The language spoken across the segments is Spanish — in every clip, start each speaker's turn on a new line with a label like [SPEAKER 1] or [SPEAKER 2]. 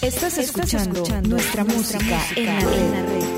[SPEAKER 1] Estás escuchando, nuestra, música, en la red.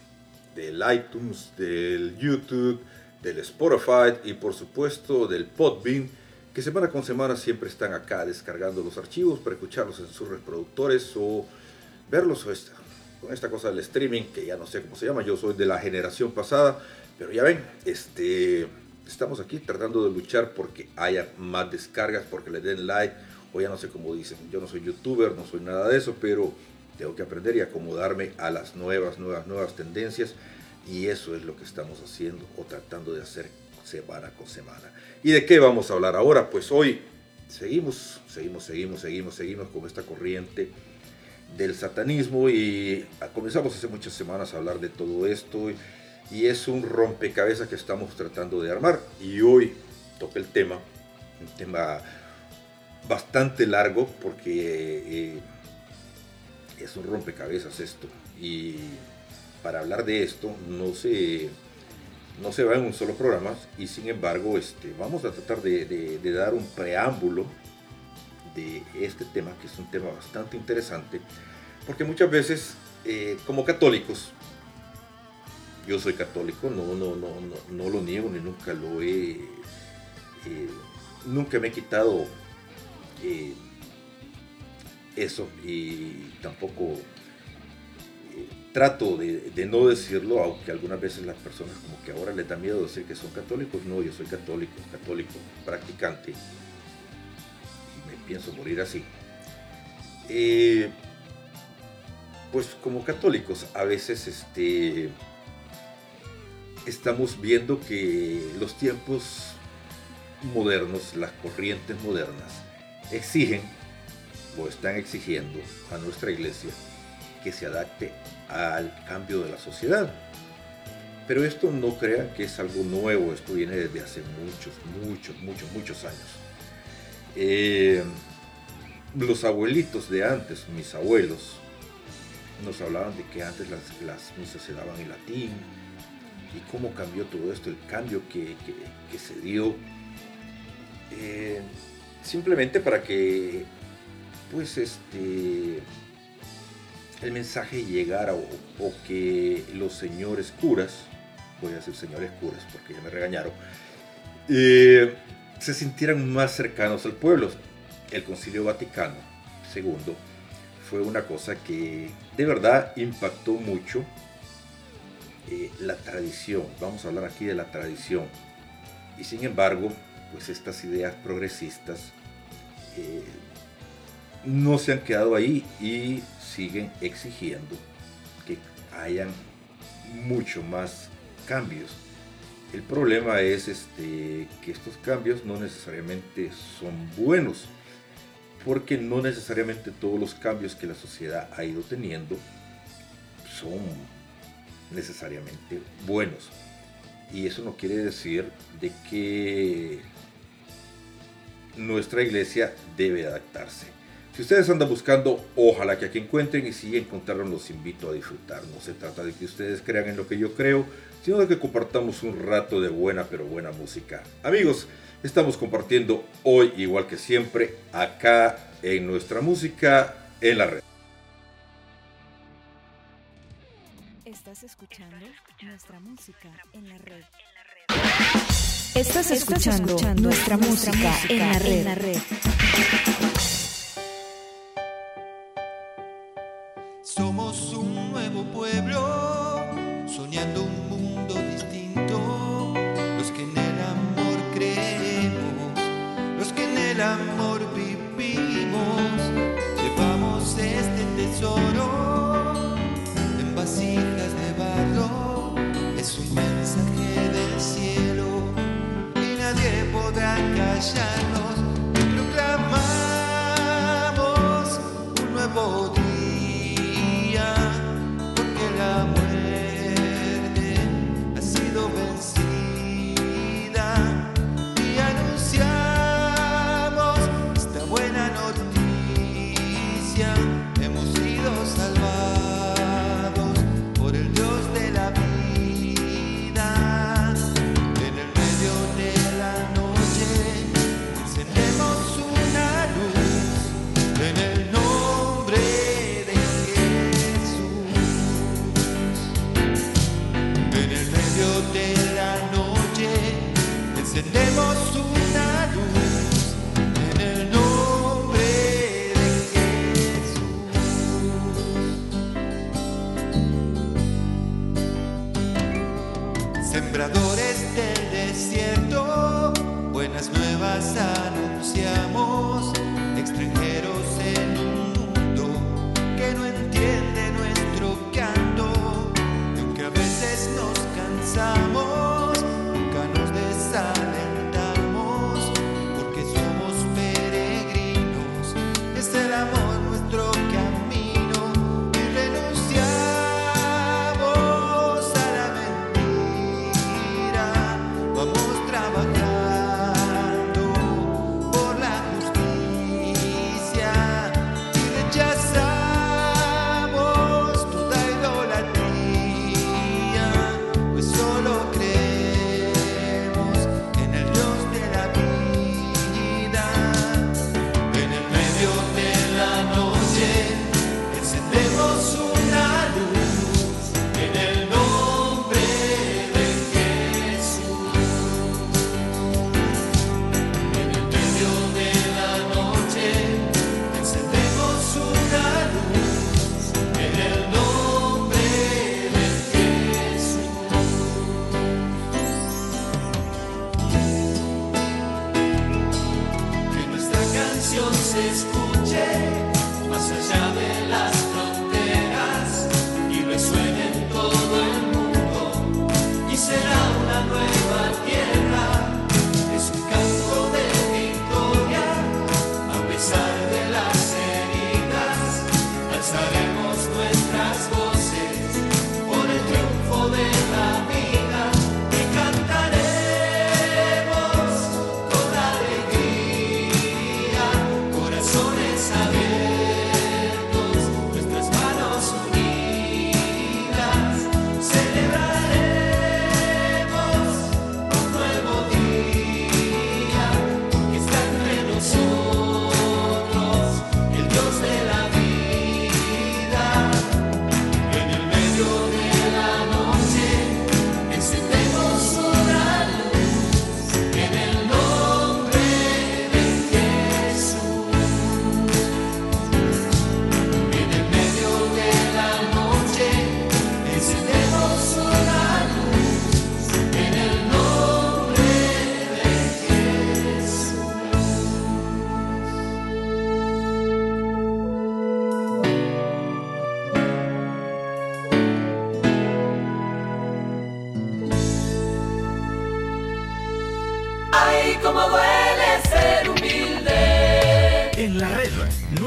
[SPEAKER 2] del iTunes, del YouTube, del Spotify y por supuesto del Podbean, que semana con semana siempre están acá descargando los archivos para escucharlos en sus reproductores o verlos con esta cosa del streaming, que ya no sé cómo se llama, yo soy de la generación pasada, Pero ya ven, este, estamos aquí tratando de luchar porque haya más descargas, porque le den like, o ya no sé cómo dicen, yo no soy youtuber, no soy nada de eso, pero tengo que aprender y acomodarme a las nuevas, nuevas, nuevas tendencias y eso es lo que estamos haciendo o tratando de hacer semana con semana. ¿Y de qué vamos a hablar ahora? Pues hoy seguimos, seguimos, seguimos, seguimos, seguimos con esta corriente del satanismo y comenzamos hace muchas semanas a hablar de todo esto y es un rompecabezas que estamos tratando de armar y hoy toca el tema, un tema bastante largo porque eh, es un rompecabezas esto. Y para hablar de esto no se, no se va en un solo programa y sin embargo este, vamos a tratar de, dar un preámbulo de este tema que es un tema bastante interesante porque muchas veces eh, como católicos yo soy católico, no, no, no, no, lo niego ni nunca lo he, eh, nunca me he quitado eh, eso tampoco eh, trato de, no decirlo, aunque algunas veces las personas como que ahora les da miedo decir que son católicos, no, yo soy católico, católico, practicante y me pienso morir así. Eh, pues como católicos a veces este, estamos viendo que los tiempos modernos, las corrientes modernas, exigen o están exigiendo a nuestra iglesia que se adapte al cambio de la sociedad. Pero esto no crean que es algo nuevo, esto viene desde hace muchos, muchos, muchos, muchos años. Eh, los abuelitos de antes, mis abuelos, nos hablaban de que antes las, las misas se daban en latín y cómo cambió todo esto, el cambio que, se dio. Eh, simplemente para que pues este el mensaje llegara o, que los señores curas, voy a decir señores curas porque ya me regañaron, eh, se sintieran más cercanos al pueblo. El Concilio Vaticano II fue una cosa que de verdad impactó mucho eh, la tradición. Vamos a hablar aquí de la tradición. Y sin embargo, pues estas ideas progresistas eh, no se han quedado ahí y siguen exigiendo que hayan mucho más cambios. El problema es este, que estos cambios no necesariamente son buenos, porque no necesariamente todos los cambios que la sociedad ha ido teniendo son necesariamente buenos. Y eso no quiere decir de que nuestra iglesia debe adaptarse. Si ustedes andan buscando, ojalá que aquí encuentren y si encontraron los invito a disfrutar. No se trata de que ustedes crean en lo que yo creo, sino de que compartamos un rato de buena pero buena música. Amigos, estamos compartiendo hoy, igual que siempre, acá en nuestra música en la red.
[SPEAKER 1] Estás escuchando nuestra música en la red. Estás escuchando, nuestra, música, en la red.
[SPEAKER 3] Somos un nuevo pueblo, soñando un mundo distinto. Los que en el amor creemos, los que en el amor vivimos, llevamos este tesoro en vasijas de barro. Es un mensaje del cielo y nadie podrá callarnos. Proclamamos un nuevo día. Del desierto, buenas nuevas anunciamos, extranjeros en un mundo que no entiende nuestro canto, aunque a veces nos cansamos, vamos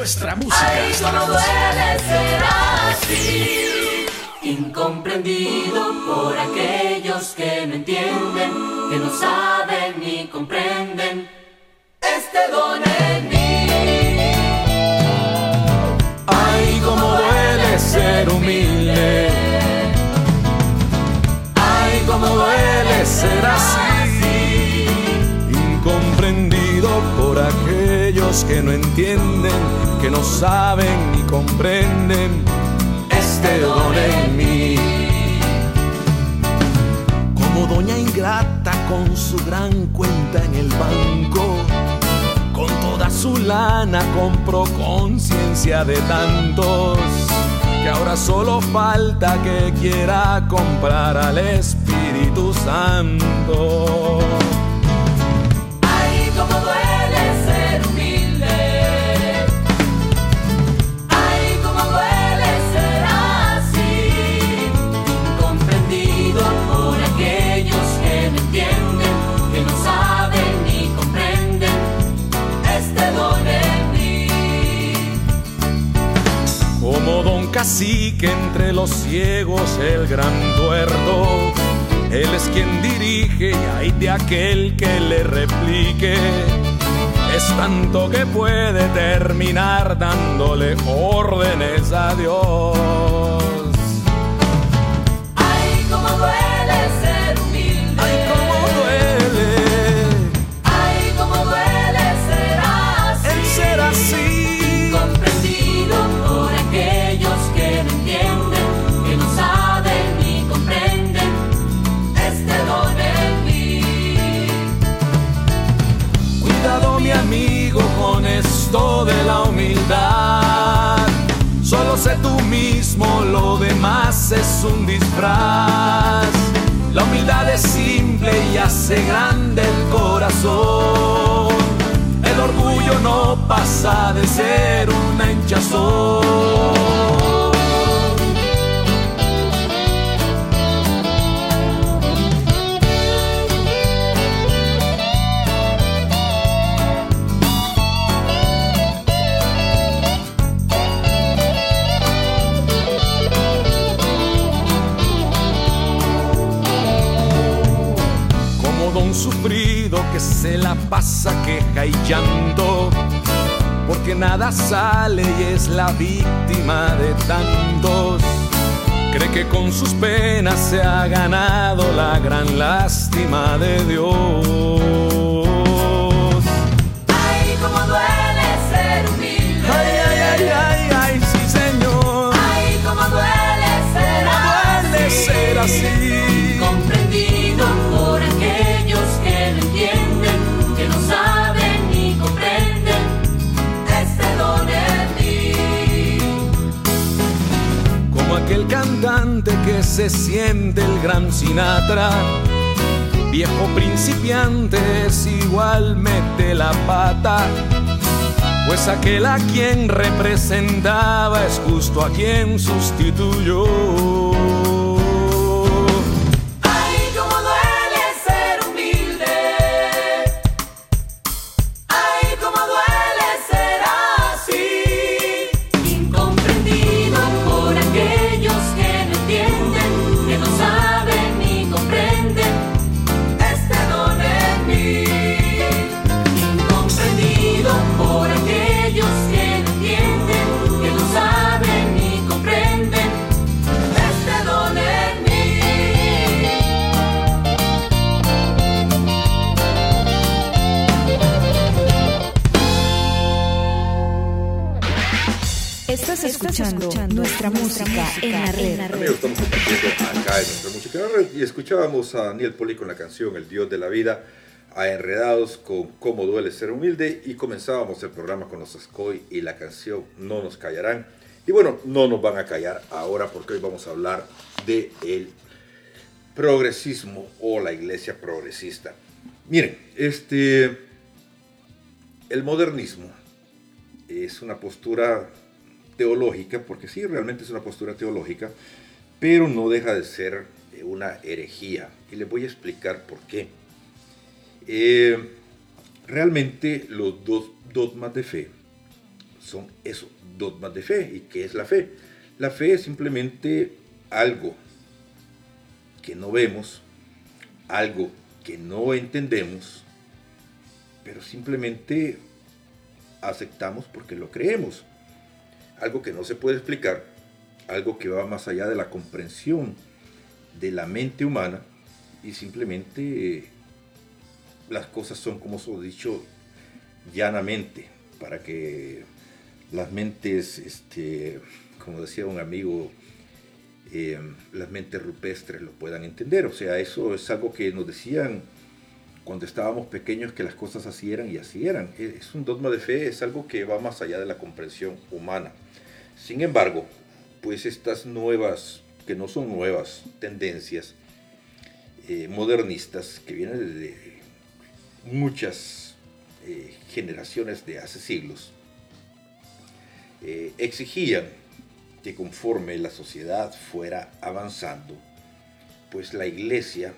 [SPEAKER 3] nuestra
[SPEAKER 4] música.
[SPEAKER 5] Ay, cómo duele ser así. Incomprendido por aquellos que no entienden, que no saben ni comprenden este don en mí.
[SPEAKER 6] Ay, cómo duele ser humilde. Ay, cómo duele ser así. Incomprendido por aquellos que no entienden, que no saben ni comprenden este don en mí. Como doña ingrata con su gran cuenta en el banco. Con toda su lana compró conciencia de tantos que ahora solo falta que quiera comprar al Espíritu Santo.
[SPEAKER 5] Don
[SPEAKER 6] cacique entre los ciegos, el gran tuerto. Él es quien dirige y hay de aquel que le replique. Es tanto que puede terminar dándole órdenes a Dios. Es un disfraz. La humildad es simple y hace grande el corazón. El orgullo no pasa de ser una hinchazón. Sufrido que se la pasa queja y llanto, porque nada sale y es la víctima de tantos. Cree que con sus penas se ha ganado la gran lástima de Dios. Que se siente el gran Sinatra. Viejo principiante es igual mete la pata, pues aquel a quien representaba es justo a quien sustituyó.
[SPEAKER 2] Escuchábamos a Daniel Poli con la canción El Dios de la Vida, a Enredados con Cómo duele ser humilde y comenzábamos el programa con los Ascoy y la canción No nos callarán. Y bueno, no nos van a callar ahora porque hoy vamos a hablar de progresismo o la iglesia progresista. Miren, este el modernismo es una postura teológica, porque sí, realmente es una postura teológica, pero no deja de ser una herejía. Y les voy a explicar por qué. Eh, realmente los dos dogmas de fe son eso, dogmas de fe. ¿Y qué es la fe? La fe es simplemente algo que no vemos, algo que no entendemos, pero simplemente aceptamos porque lo creemos algo que no se puede explicar, algo que va más allá de la comprensión de la mente humana y simplemente eh, las cosas son como se dicho llanamente para que las mentes, este, como decía un amigo, eh, las mentes rupestres lo puedan entender. O sea, eso es algo que nos decían cuando estábamos pequeños que las cosas así eran y así eran. Es un dogma de fe, es algo que va más allá de la comprensión humana. Sin embargo, pues estas nuevas, que no son nuevas tendencias eh, modernistas que vienen de muchas eh, generaciones de hace siglos, eh, exigían que conforme la sociedad fuera avanzando, pues la iglesia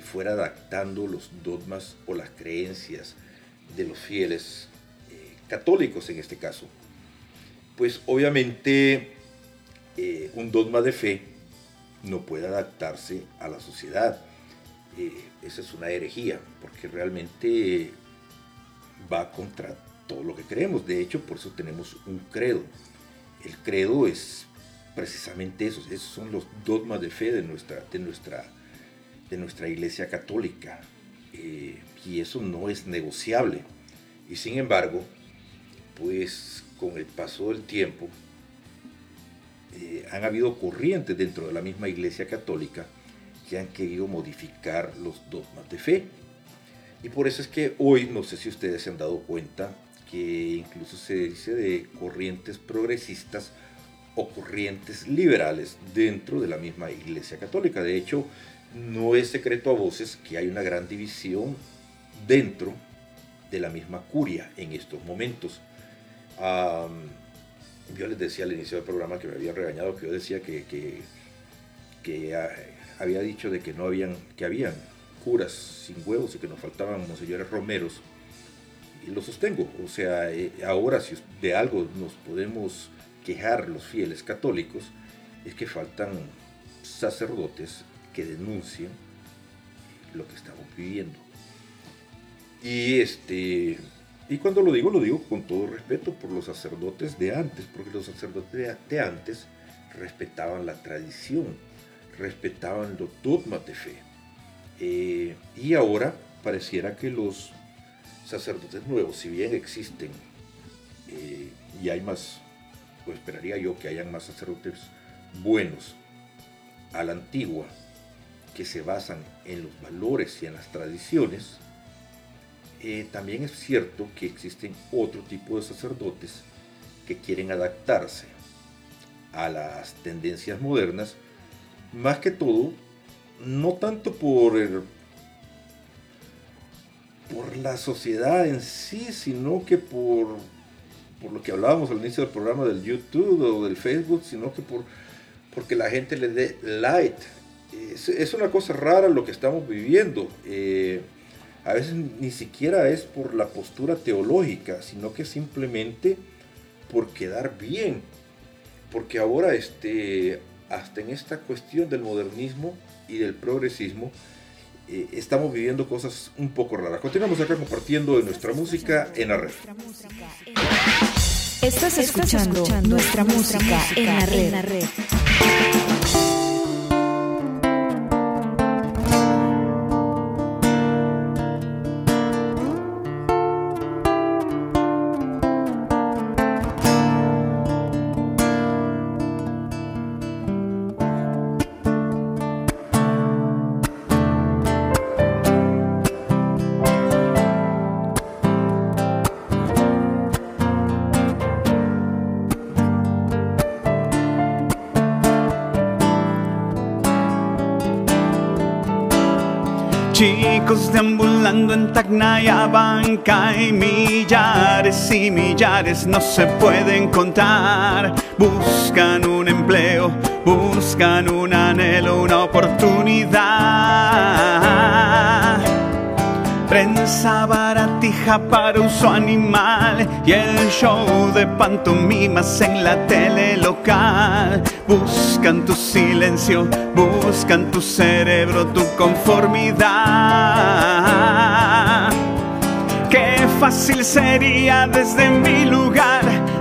[SPEAKER 2] fuera adaptando los dogmas o las creencias de los fieles católicos en este caso. Pues obviamente un dogma de fe no puede adaptarse a la sociedad. Eh, esa es una herejía, porque realmente va contra todo lo que creemos. De hecho, por eso tenemos un credo. El credo es precisamente eso, esos son los dogmas de fe de nuestra, de nuestra, de nuestra iglesia católica. Eh, y eso no es negociable. Y sin embargo, pues con el paso del tiempo, eh, han habido corrientes dentro de la misma Iglesia Católica que han querido modificar los dogmas de fe. Y por eso es que hoy, no sé si ustedes se han dado cuenta, que incluso se dice de corrientes progresistas o corrientes liberales dentro de la misma Iglesia Católica. De hecho, no es secreto a voces que hay una gran división dentro de la misma curia en estos momentos. Yo les decía al inicio del programa que me habían regañado, que yo decía que, que, ah, había dicho de que no habían, que habían curas sin huevos y que nos faltaban monseñores romeros. Y lo sostengo, o sea, eh, ahora si de algo nos podemos quejar los fieles católicos, es que faltan sacerdotes que denuncien lo que estamos viviendo. Y este y cuando lo digo, lo digo con todo respeto por los sacerdotes de antes, porque los sacerdotes de antes respetaban la tradición, respetaban los dogmas de fe. Eh, y ahora pareciera que los sacerdotes nuevos, si bien existen eh, y hay más, pues esperaría yo que hayan más sacerdotes buenos a la antigua, que se basan en los valores y en las tradiciones, eh, también es cierto que existen otro tipo de sacerdotes que quieren adaptarse a las tendencias modernas, más que todo, no tanto por, por la sociedad en sí, sino que por, por lo que hablábamos al inicio del programa del YouTube o del Facebook, sino que por, porque la gente le dé light. Es, una cosa rara lo que estamos viviendo. Eh, a veces ni siquiera es por la postura teológica, sino que simplemente por quedar bien. Porque ahora, este, hasta en esta cuestión del modernismo y del progresismo, eh, estamos viviendo cosas un poco raras. Continuamos acá compartiendo nuestra música en la red.
[SPEAKER 1] Estás escuchando, nuestra, música, en la red.
[SPEAKER 7] Deambulando en Tacna Banca y millares y millares no se pueden contar. Buscan un empleo, buscan un anhelo, una oportunidad. Prensa baratija para uso animal y el show de pantomimas en la tele local. Buscan tu silencio, buscan tu cerebro, tu conformidad. Qué fácil sería desde mi lugar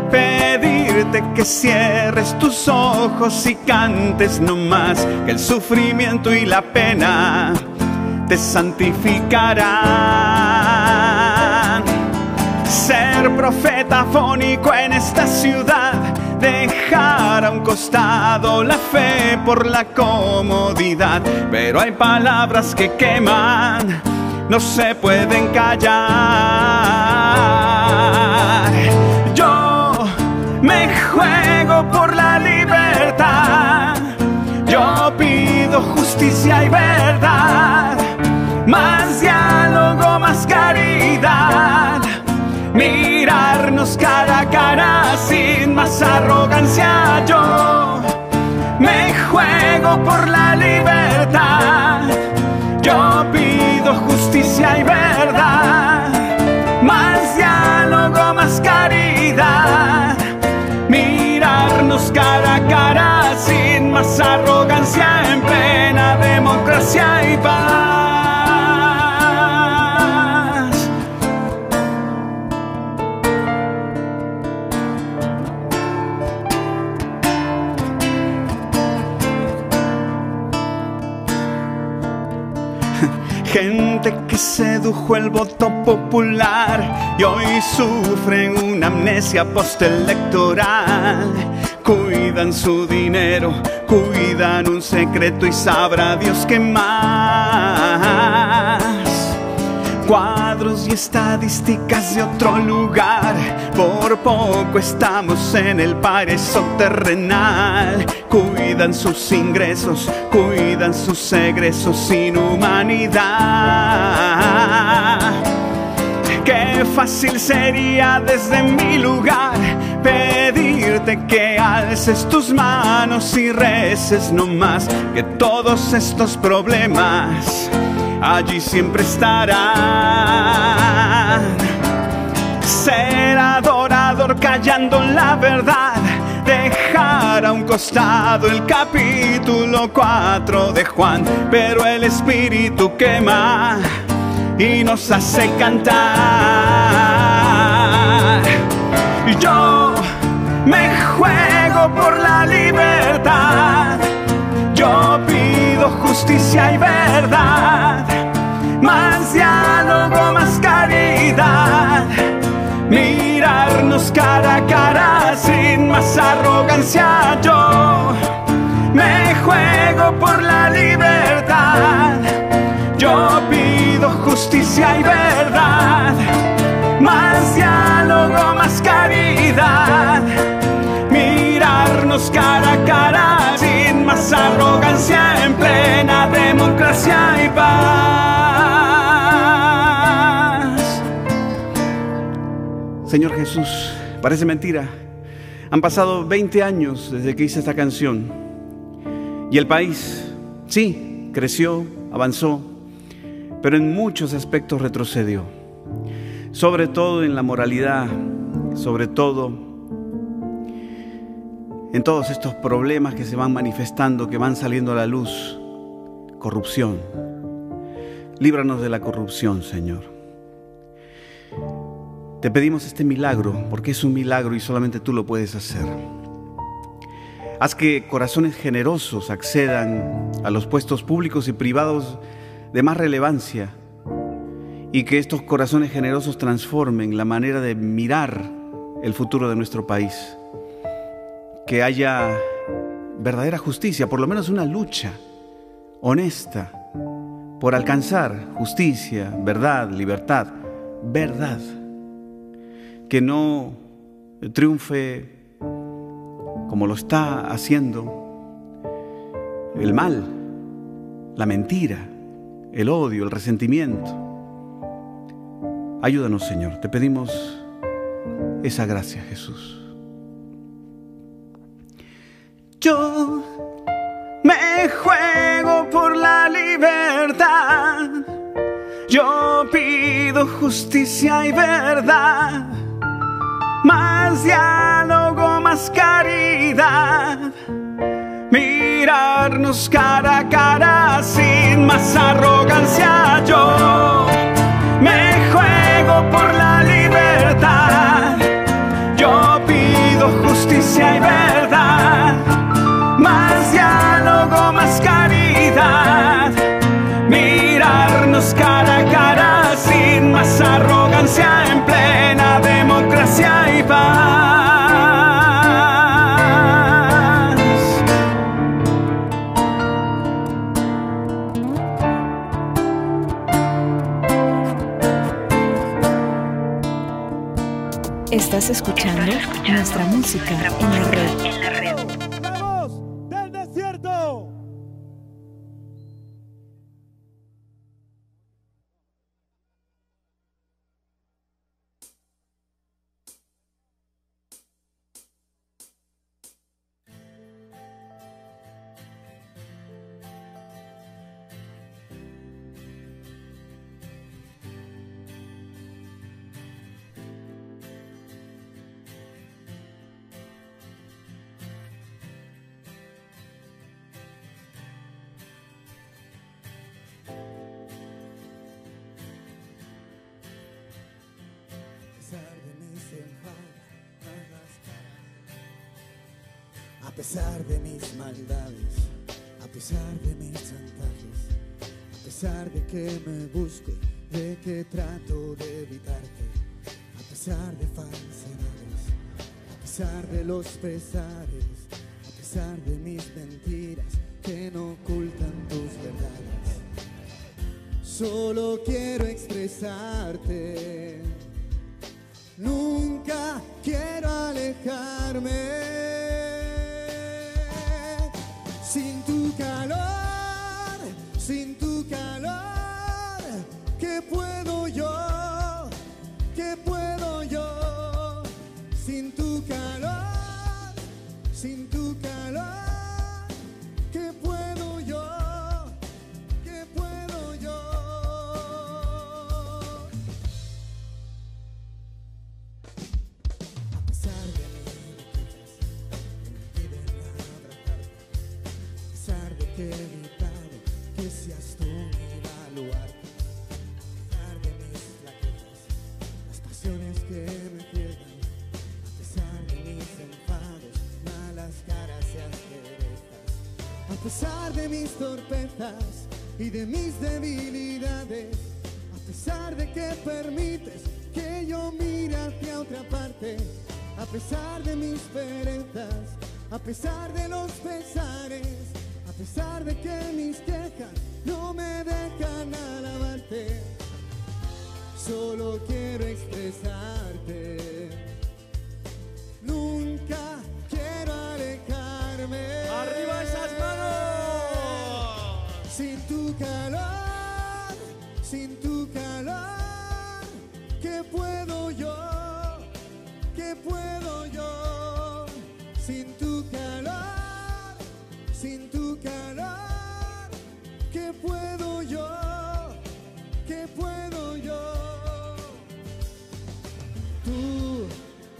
[SPEAKER 7] pedirte que cierres tus ojos y cantes no más que el sufrimiento y la pena te santificarán. Ser profeta fónico en esta ciudad, dejar a un costado la fe por la comodidad, pero hay palabras que queman, no se pueden callar. Yo me juego por la libertad, yo pido justicia y verdad más diálogo, más caridad. Mirarnos cara a cara sin más arrogancia. Yo me juego por la libertad. Yo pido justicia y verdad. Más diálogo, más caridad. Mirarnos cara a cara sin más arrogancia en plena democracia y paz. Gente que sedujo el voto popular y hoy sufren una amnesia postelectoral. Cuidan su dinero, cuidan un secreto y sabrá Dios qué más cuadros y estadísticas de otro lugar. Por poco estamos en el paraíso terrenal. Cuidan sus ingresos, cuidan sus egresos sin humanidad. Qué fácil sería desde mi lugar pedirte que alces tus manos y reces no más que todos estos problemas allí siempre estarán. Ser adorador callando la verdad, dejar a un costado el capítulo 4 de Juan, pero el espíritu quema y nos hace cantar. Yo me juego por la libertad, justicia y verdad, más diálogo, más caridad, mirarnos cara a cara sin más arrogancia. Yo me juego por la libertad, yo pido justicia y verdad, más diálogo, más caridad, mirarnos cara a cara sin más arrogancia en plena democracia y paz. Señor Jesús, parece mentira. Han pasado 20 años desde que hice esta canción y el país, sí, creció, avanzó, pero en muchos aspectos retrocedió. Sobre todo en la moralidad, sobre todo en todos estos problemas que se van manifestando, que van saliendo a la luz. Corrupción. Líbranos de la corrupción, Señor. Te pedimos este milagro, porque es un milagro y solamente tú lo puedes hacer. Haz que corazones generosos accedan a los puestos públicos y privados de más relevancia y que estos corazones generosos transformen la manera de mirar el futuro de nuestro país. Que haya verdadera justicia, por lo menos una lucha honesta por alcanzar justicia, verdad, libertad, verdad. Que no triunfe como lo está haciendo el mal, la mentira, el odio, el resentimiento. Ayúdanos, Señor. Te pedimos esa gracia, Jesús. Yo me juego por la libertad. Yo pido justicia y verdad. Más diálogo, más caridad. Mirarnos cara a cara sin más arrogancia. Yo me juego por la libertad.
[SPEAKER 1] Estás escuchando nuestra música en la red.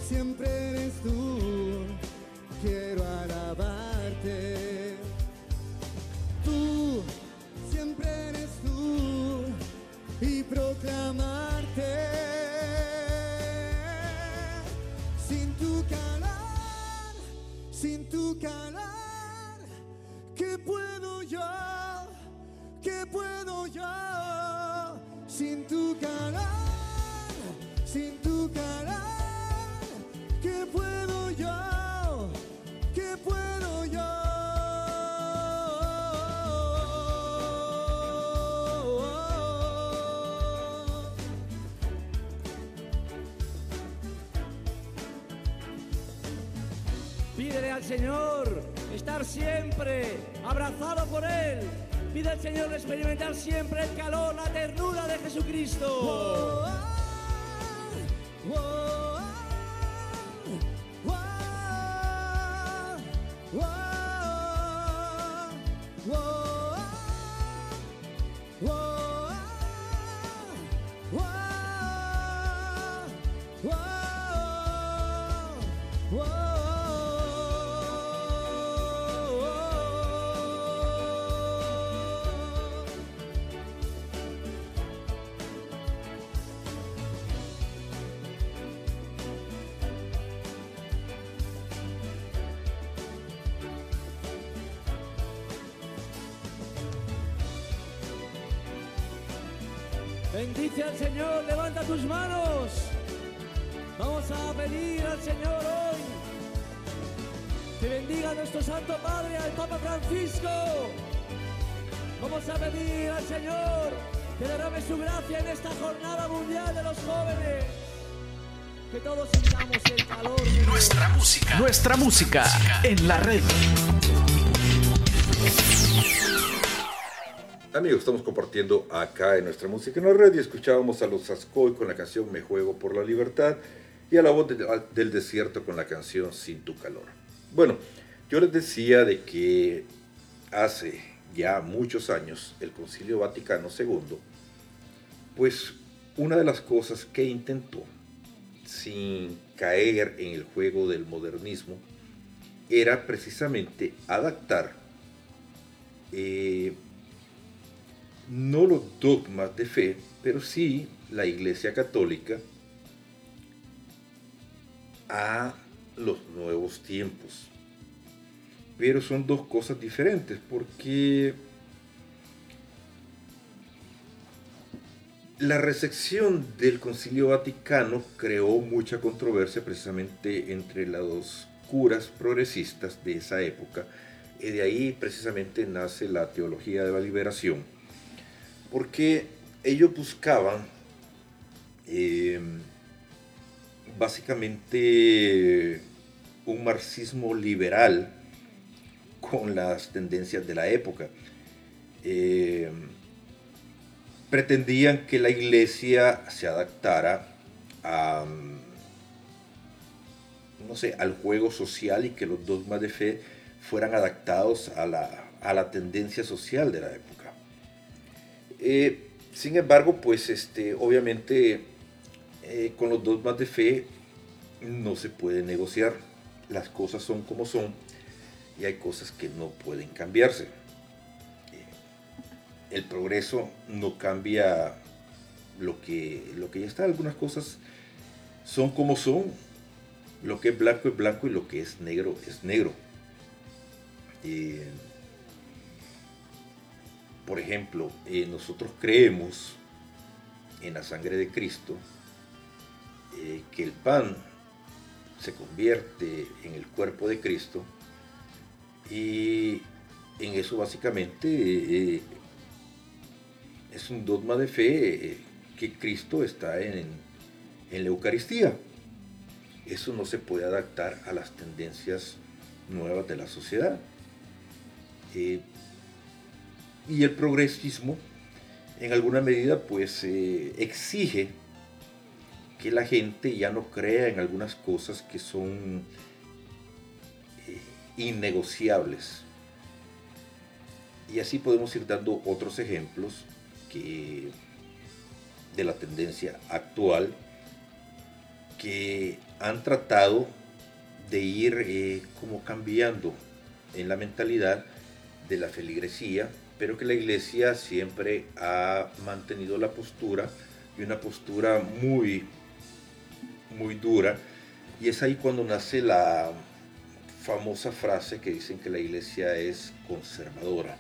[SPEAKER 8] Siempre eres tú,
[SPEAKER 9] Señor experimentar siempre el calor, la ternura de Jesucristo. Bendice al Señor, levanta tus manos. Vamos a pedir al Señor hoy que bendiga a nuestro Santo Padre, al Papa Francisco. Vamos a pedir al Señor que derrame su gracia en esta jornada mundial de los jóvenes. Que todos sintamos el calor.
[SPEAKER 4] Nuestra música. Nuestra música en la red.
[SPEAKER 2] Amigos, estamos compartiendo acá en nuestra música en la red y escuchábamos a los Ascoy con la canción Me Juego por la Libertad y a la voz de- del desierto con la canción Sin tu calor. Bueno, yo les decía de que hace ya muchos años el Concilio Vaticano II, pues una de las cosas que intentó, sin caer en el juego del modernismo, era precisamente adaptar eh, no los dogmas de fe, pero sí la Iglesia Católica a los nuevos tiempos. Pero son dos cosas diferentes porque la recepción del Concilio Vaticano creó mucha controversia precisamente entre los curas progresistas de esa época y de ahí precisamente nace la teología de la liberación porque ellos buscaban eh, básicamente un marxismo liberal con las tendencias de la época. Eh, pretendían que la iglesia se adaptara a, no sé, al juego social y que los dogmas de fe fueran adaptados a la, a la tendencia social de la época. Eh, sin embargo, pues este, obviamente eh, con los dogmas de fe no se puede negociar. Las cosas son como son y hay cosas que no pueden cambiarse. Eh, el progreso no cambia lo que, lo que ya está. Algunas cosas son como son. Lo que es blanco es blanco y lo que es negro es negro. Por ejemplo, eh, nosotros creemos en la sangre de Cristo eh, que el pan se convierte en el cuerpo de Cristo y en eso básicamente es un dogma de fe que Cristo está en, en la Eucaristía. Eso no se puede adaptar a las tendencias nuevas de la sociedad. Eh, y el progresismo, en alguna medida, pues eh, exige que la gente ya no crea en algunas cosas que son eh, innegociables. Y así podemos ir dando otros ejemplos que, de la tendencia actual que han tratado de ir como cambiando en la mentalidad de la feligresía, pero que la iglesia siempre ha mantenido la postura y una postura muy, muy dura. Y es ahí cuando nace la famosa frase que dicen que la iglesia es conservadora.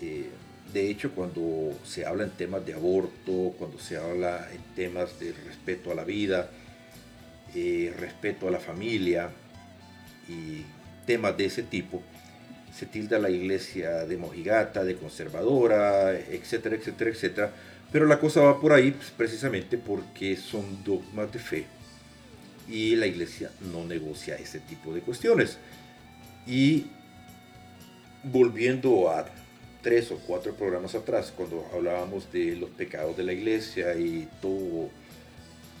[SPEAKER 2] Eh, de hecho, cuando se habla en temas de aborto, cuando se habla en temas de respeto a la vida, eh, respeto a la familia y temas de ese tipo, se tilda la iglesia de mojigata, de conservadora, etcétera, etcétera, etcétera. Pero la cosa va por ahí pues, precisamente porque son dogmas de fe y la iglesia no negocia ese tipo de cuestiones. Y volviendo a tres o cuatro programas atrás, cuando hablábamos de los pecados de la iglesia y todo,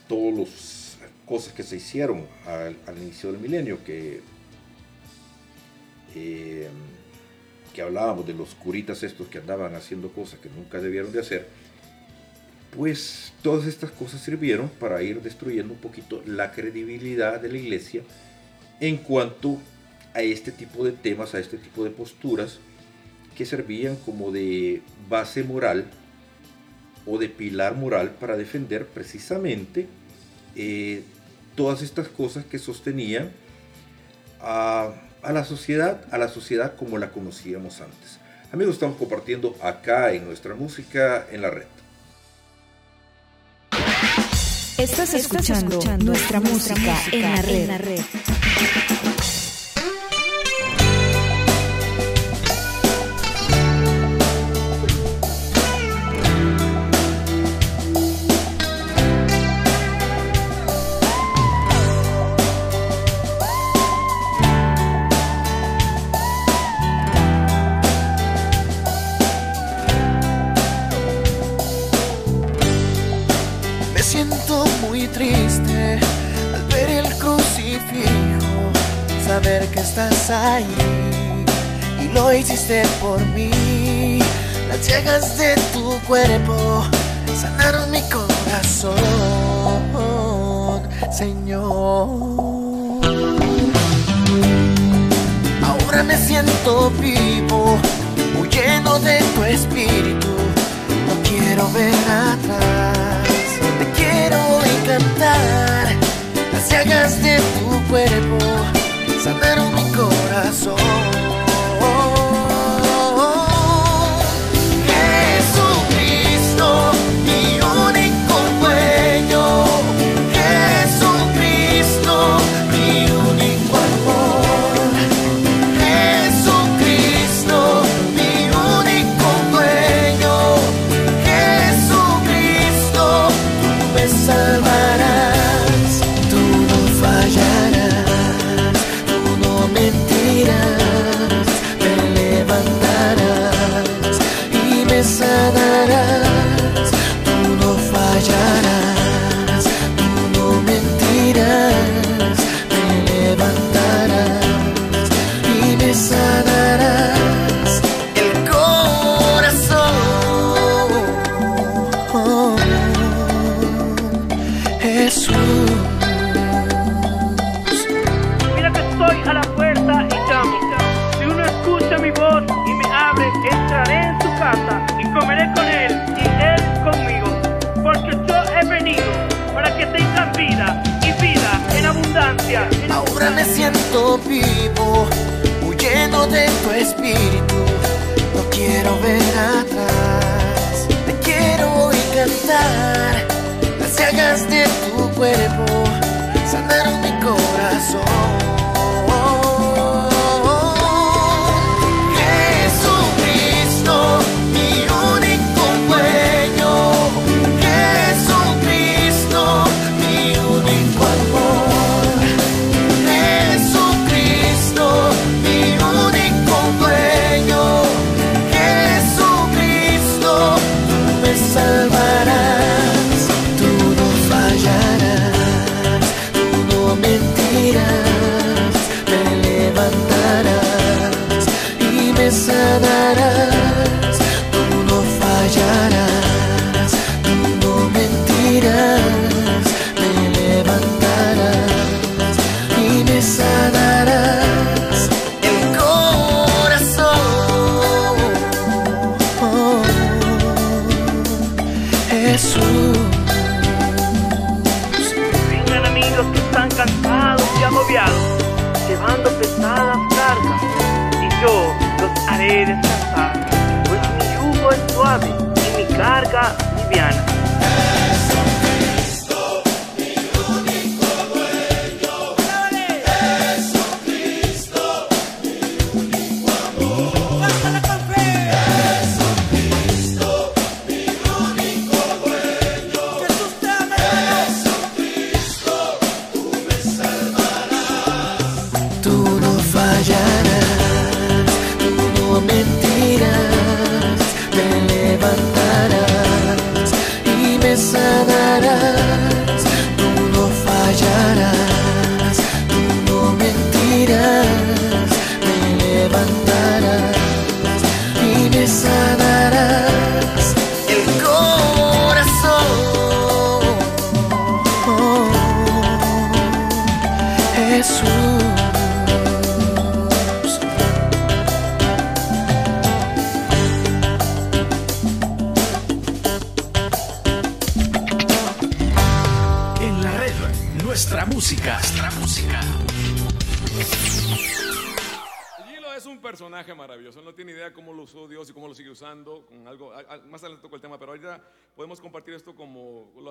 [SPEAKER 2] todas las cosas que se hicieron al inicio del milenio, que eh, que hablábamos de los curitas estos que andaban haciendo cosas que nunca debieron de hacer, pues todas estas cosas sirvieron para ir destruyendo un poquito la credibilidad de la iglesia en cuanto a este tipo de temas, a este tipo de posturas que servían como de base moral o de pilar moral para defender precisamente eh, todas estas cosas que sostenían a a la sociedad, a la sociedad como la conocíamos antes. Amigos, estamos compartiendo acá en nuestra música en la red.
[SPEAKER 1] Estás escuchando, nuestra, música, en la red.
[SPEAKER 10] Ahí y lo hiciste por mí. Las llagas de tu cuerpo sanaron mi corazón, Señor. Ahora me siento vivo, muy lleno de tu espíritu. No quiero ver atrás, te quiero encantar. Las llagas de tu cuerpo sanaron mi corazón. Cantar. Las de tu cuerpo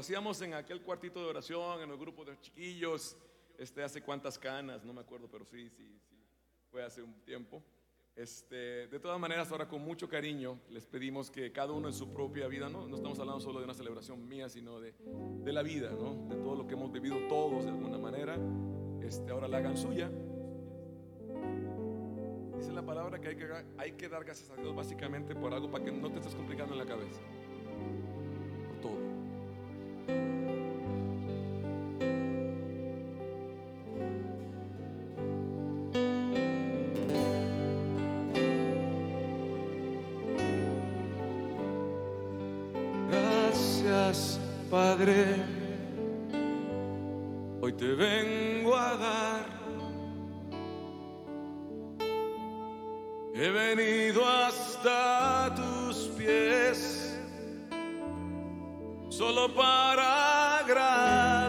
[SPEAKER 6] hacíamos en aquel cuartito de oración, en el grupo de chiquillos. Este, hace cuántas canas, no me acuerdo, pero sí, sí, sí. Fue hace un tiempo. Este, de todas maneras, ahora con mucho cariño les pedimos que cada uno en su propia vida, no, no estamos hablando solo de una celebración mía, sino de, de la vida, ¿no? de todo lo que hemos vivido todos de alguna manera, este, ahora la hagan suya. Dice la palabra que hay, que hay que dar gracias a Dios básicamente por algo para que no te estés complicando en la cabeza. Gracias, Padre. Hoy te vengo a dar. He venido hasta tus pies solo para agradecer,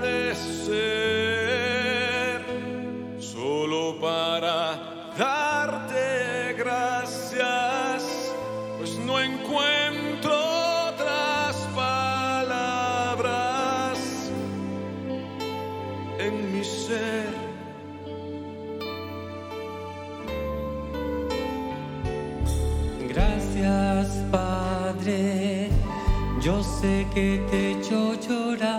[SPEAKER 11] sé que te he hecho llorar.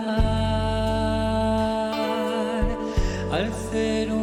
[SPEAKER 11] Al ser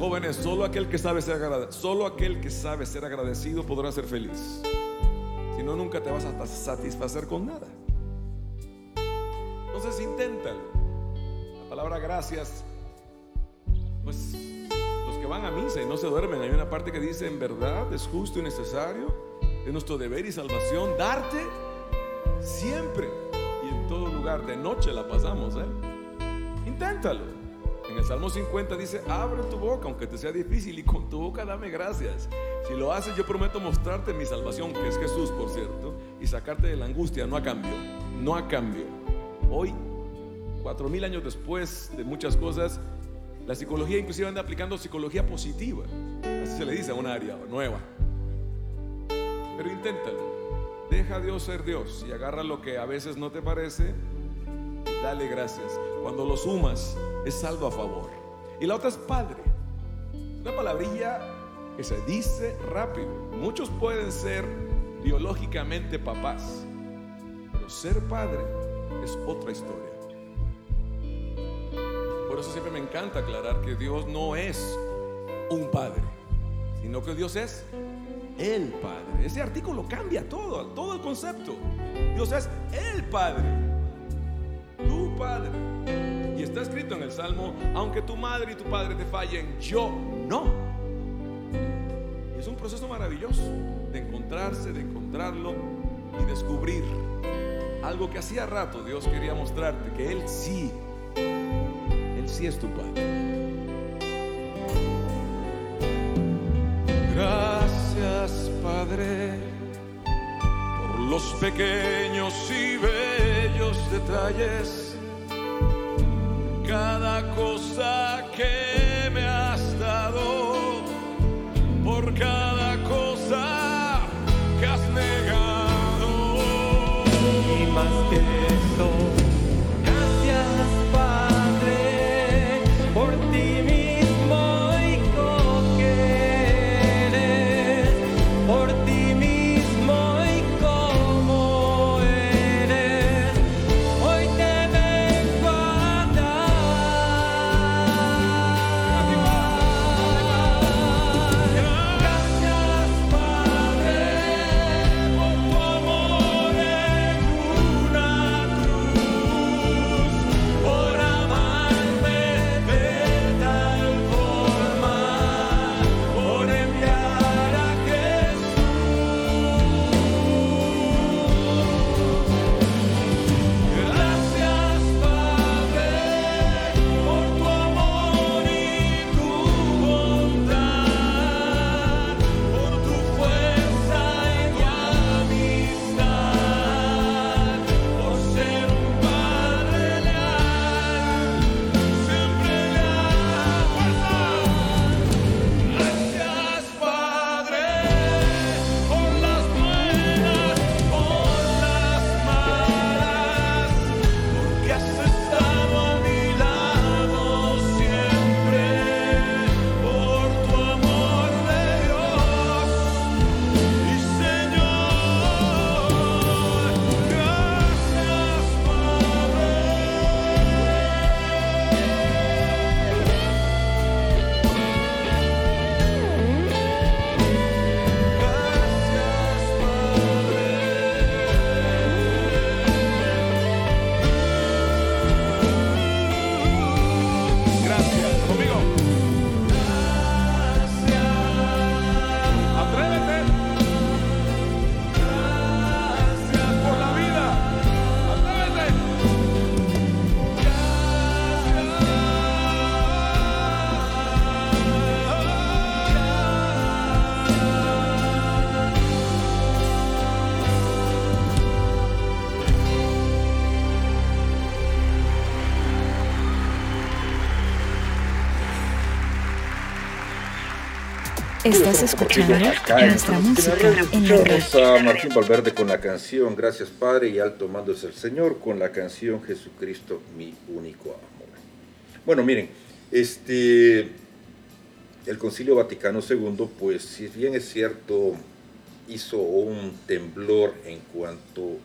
[SPEAKER 6] jóvenes. Solo aquel que sabe ser agradecido, solo aquel que sabe ser agradecido podrá ser feliz. Si no, nunca te vas a satisfacer con nada. Entonces, inténtalo. La palabra gracias, pues los que van a misa y no se duermen, hay una parte que dice, en verdad es justo y necesario, es nuestro deber y salvación darte siempre y en todo lugar. De noche la pasamos, ¿eh? Inténtalo. En el Salmo 50 dice, abre tu boca aunque te sea difícil y con tu boca dame gracias. Si lo haces yo prometo mostrarte mi salvación, que es Jesús, por cierto, y sacarte de la angustia, no a cambio, no a cambio. Hoy, cuatro mil años después de muchas cosas, la psicología inclusive anda aplicando psicología positiva. Así se le dice a un área nueva. Pero inténtalo. Deja a Dios ser Dios y agarra lo que a veces no te parece. Dale gracias. Cuando lo sumas, es saldo a favor. Y la otra es padre. Una palabrilla que se dice rápido. Muchos pueden ser biológicamente papás, pero ser padre es otra historia. Por eso siempre me encanta aclarar que Dios no es un padre, sino que Dios es el Padre. Ese artículo cambia todo, todo el concepto. Dios es el Padre, tu Padre. Está escrito en el Salmo, aunque tu madre y tu padre te fallen, yo no. Y es un proceso maravilloso de encontrarse, de encontrarlo y descubrir algo que hacía rato Dios quería mostrarte, que Él sí, Él sí es tu Padre. Gracias, Padre, por los pequeños y bellos detalles, cada cosa que me has dado, por cada cosa que has negado.
[SPEAKER 11] Y más que
[SPEAKER 12] Estás escuchando nuestra música en la red.
[SPEAKER 2] A Martín Valverde con la canción Gracias Padre y Alto Mando es el Señor con la canción Jesucristo mi único amor. Bueno, miren, este el Concilio Vaticano II, pues si bien es cierto, hizo un temblor en cuanto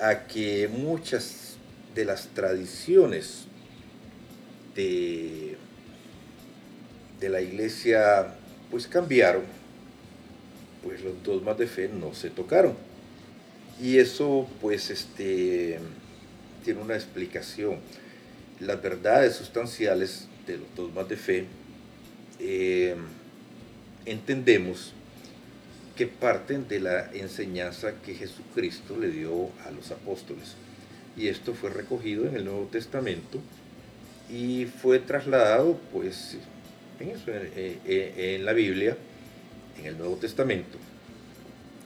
[SPEAKER 2] a que muchas de las tradiciones este, de la iglesia pues cambiaron, pues los dogmas de fe no se tocaron. Y eso pues este, tiene una explicación. Las verdades sustanciales de los dogmas de fe eh, entendemos que parten de la enseñanza que Jesucristo le dio a los apóstoles. Y esto fue recogido en el Nuevo Testamento y fue trasladado pues en, eso, eh, eh, en la Biblia, en el Nuevo Testamento.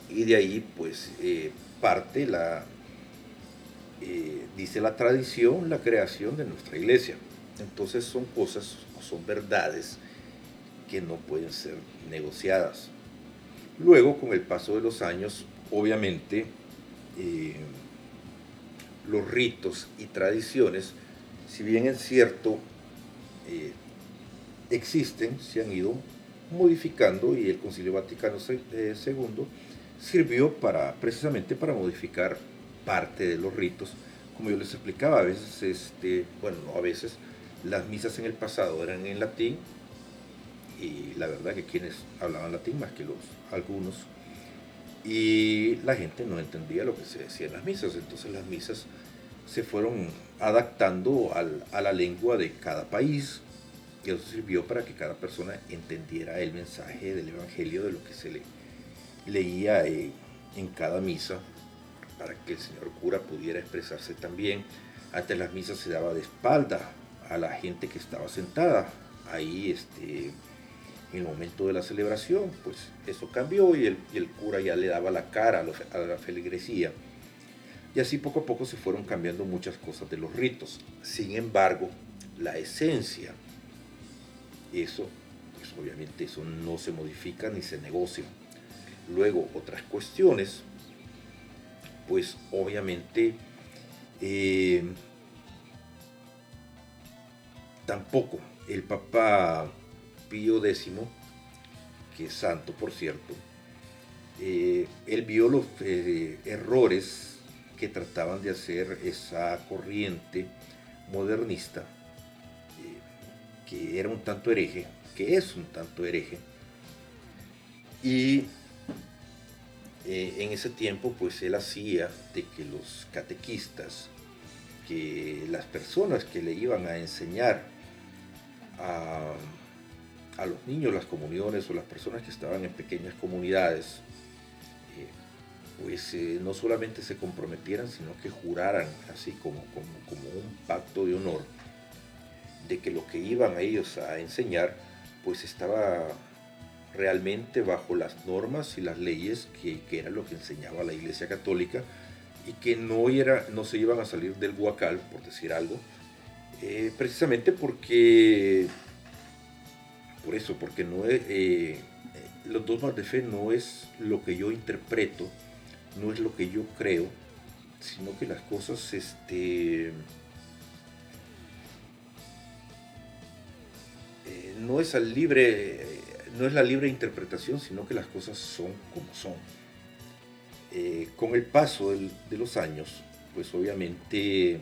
[SPEAKER 2] Y de ahí pues eh, parte la, dice la tradición, la creación de nuestra iglesia. Entonces son cosas, son verdades que no pueden ser negociadas. Luego, con el paso de los años, obviamente, los ritos y tradiciones, si bien es cierto, eh, existen, se han ido modificando y el Concilio Vaticano II eh, sirvió para, precisamente para modificar parte de los ritos. Como yo les explicaba, a veces, este, bueno, no a veces, las misas en el pasado eran en latín y la verdad que quienes hablaban latín más que los algunos y la gente no entendía lo que se decía en las misas entonces las misas se fueron adaptando a la lengua de cada país y eso sirvió para que cada persona entendiera el mensaje del evangelio de lo que se le leía en, en cada misa para que el señor cura pudiera expresarse también antes las misas se daba de espalda a la gente que estaba sentada ahí este en el momento de la celebración, pues eso cambió y el, cura ya le daba la cara a, la feligresía. Y así poco a poco se fueron cambiando muchas cosas de los ritos. Sin embargo, la esencia, eso, pues obviamente eso no se modifica ni se negocia. Luego, otras cuestiones, pues obviamente eh, tampoco el Papa Pío X, que es santo por cierto, eh, él vio los eh, errores que trataban de hacer esa corriente modernista, que era un tanto hereje, que es un tanto hereje, y en ese tiempo pues él hacía de que los catequistas, que las personas que le iban a enseñar a los niños las comuniones o las personas que estaban en pequeñas comunidades, eh, pues eh, no solamente se comprometieran, sino que juraran así como, como, un pacto de honor de que lo que iban a ellos a enseñar pues estaba realmente bajo las normas y las leyes que, era lo que enseñaba la Iglesia Católica y que no, era, no se iban a salir del guacal, por decir algo, eh, precisamente porque por eso, porque no es, eh, los dogmas de fe no es lo que yo interpreto, no es lo que yo creo, sino que las cosas, este, eh, no es al libre, no es la libre interpretación, sino que las cosas son como son. Eh, con el paso de los años, pues obviamente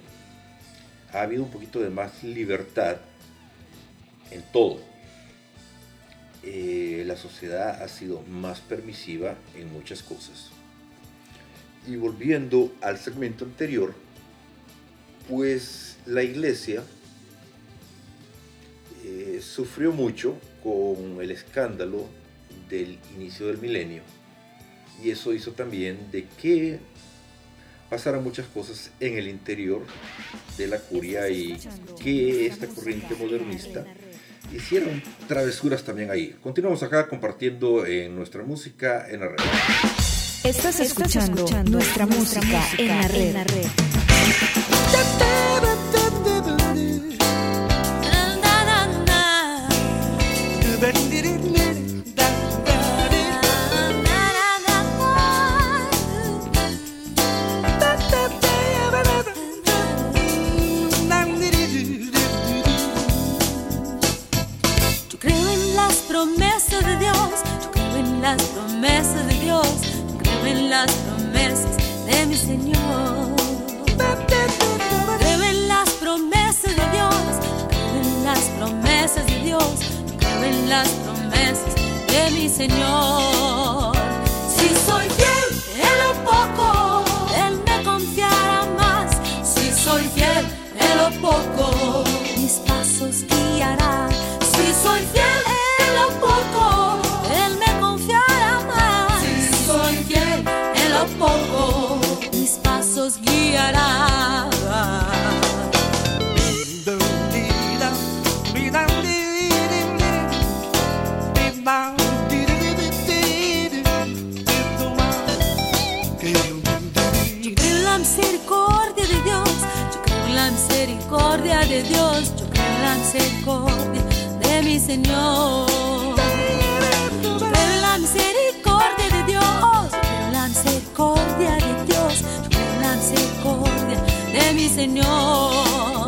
[SPEAKER 2] ha habido un poquito de más libertad en todo eh, la sociedad ha sido más permisiva en muchas cosas. Y volviendo al segmento anterior, pues la iglesia eh, sufrió mucho con el escándalo del inicio del milenio y eso hizo también de que pasaran muchas cosas en el interior de la curia y que esta corriente modernista hicieron travesuras también ahí. Continuamos acá compartiendo en nuestra música en la red.
[SPEAKER 1] Estás escuchando, nuestra, música, en la red.
[SPEAKER 13] las promesas de Dios, creo en las promesas de
[SPEAKER 5] mi Señor. Creo en las promesas de Dios, creo en las promesas de Dios, creo en las promesas de mi Señor. Si soy fiel en lo poco, Él me confiará más. Si soy fiel en lo poco, mis pasos guiará. Si soy fiel en lo poco, nos guiará. Yo creo en la misericordia de Dios, la misericordia de Dios, yo en la misericordia de mi Señor.
[SPEAKER 14] mi Señor.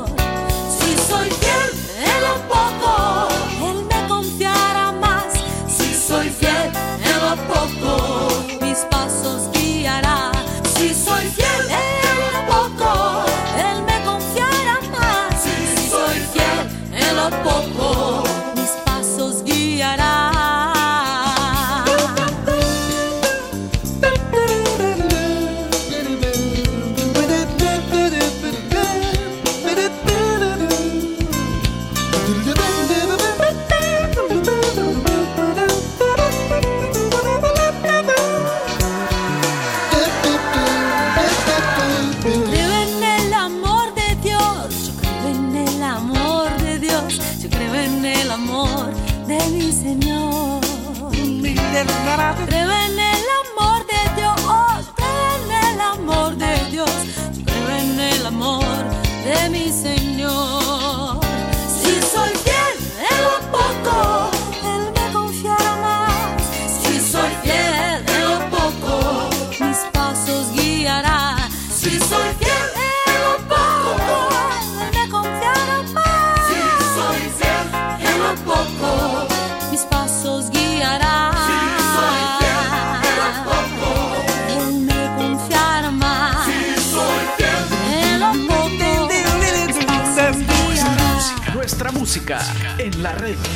[SPEAKER 14] la
[SPEAKER 1] red.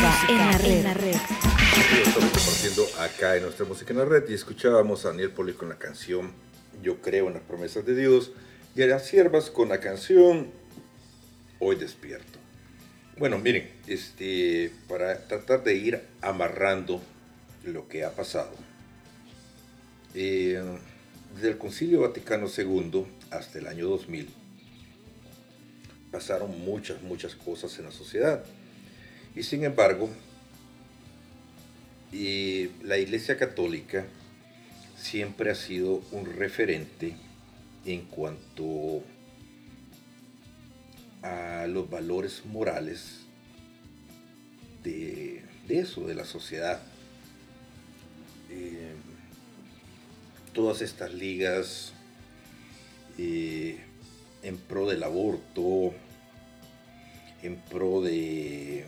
[SPEAKER 1] Música en la red.
[SPEAKER 2] Estamos compartiendo acá en nuestra música en la red y escuchábamos a Daniel Poli con la canción Yo creo en las promesas de Dios y a las siervas con la canción Hoy despierto. Bueno, miren, este, para tratar de ir amarrando lo que ha pasado. eh, desde el Concilio Vaticano II hasta el año 2000 pasaron muchas, muchas cosas en la sociedad. Y sin embargo, la Iglesia Católica siempre ha sido un referente en cuanto a los valores morales de, de eso, de la sociedad. Eh, todas estas ligas eh, en pro del aborto, en pro de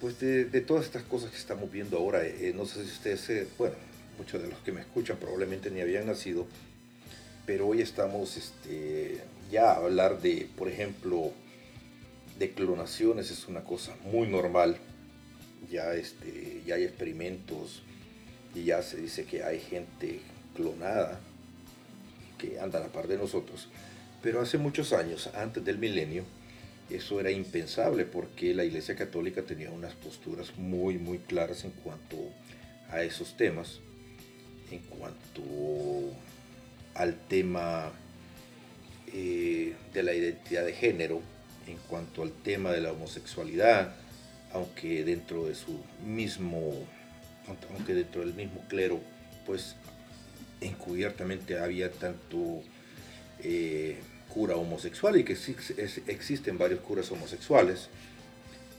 [SPEAKER 2] pues de, de todas estas cosas que estamos viendo ahora, eh, no sé si ustedes, se- bueno, muchos de los que me escuchan probablemente ni habían nacido, pero hoy estamos este, ya a hablar de, por ejemplo, de clonaciones, es una cosa muy normal, ya, este, ya hay experimentos y ya se dice que hay gente clonada que anda a la par de nosotros, pero hace muchos años, antes del milenio, eso era impensable porque la Iglesia Católica tenía unas posturas muy, muy claras en cuanto a esos temas, en cuanto al tema eh, de la identidad de género, en cuanto al tema de la homosexualidad, aunque dentro de su mismo, aunque dentro del mismo clero, pues encubiertamente había tanto eh, cura homosexual y que existen varios curas homosexuales,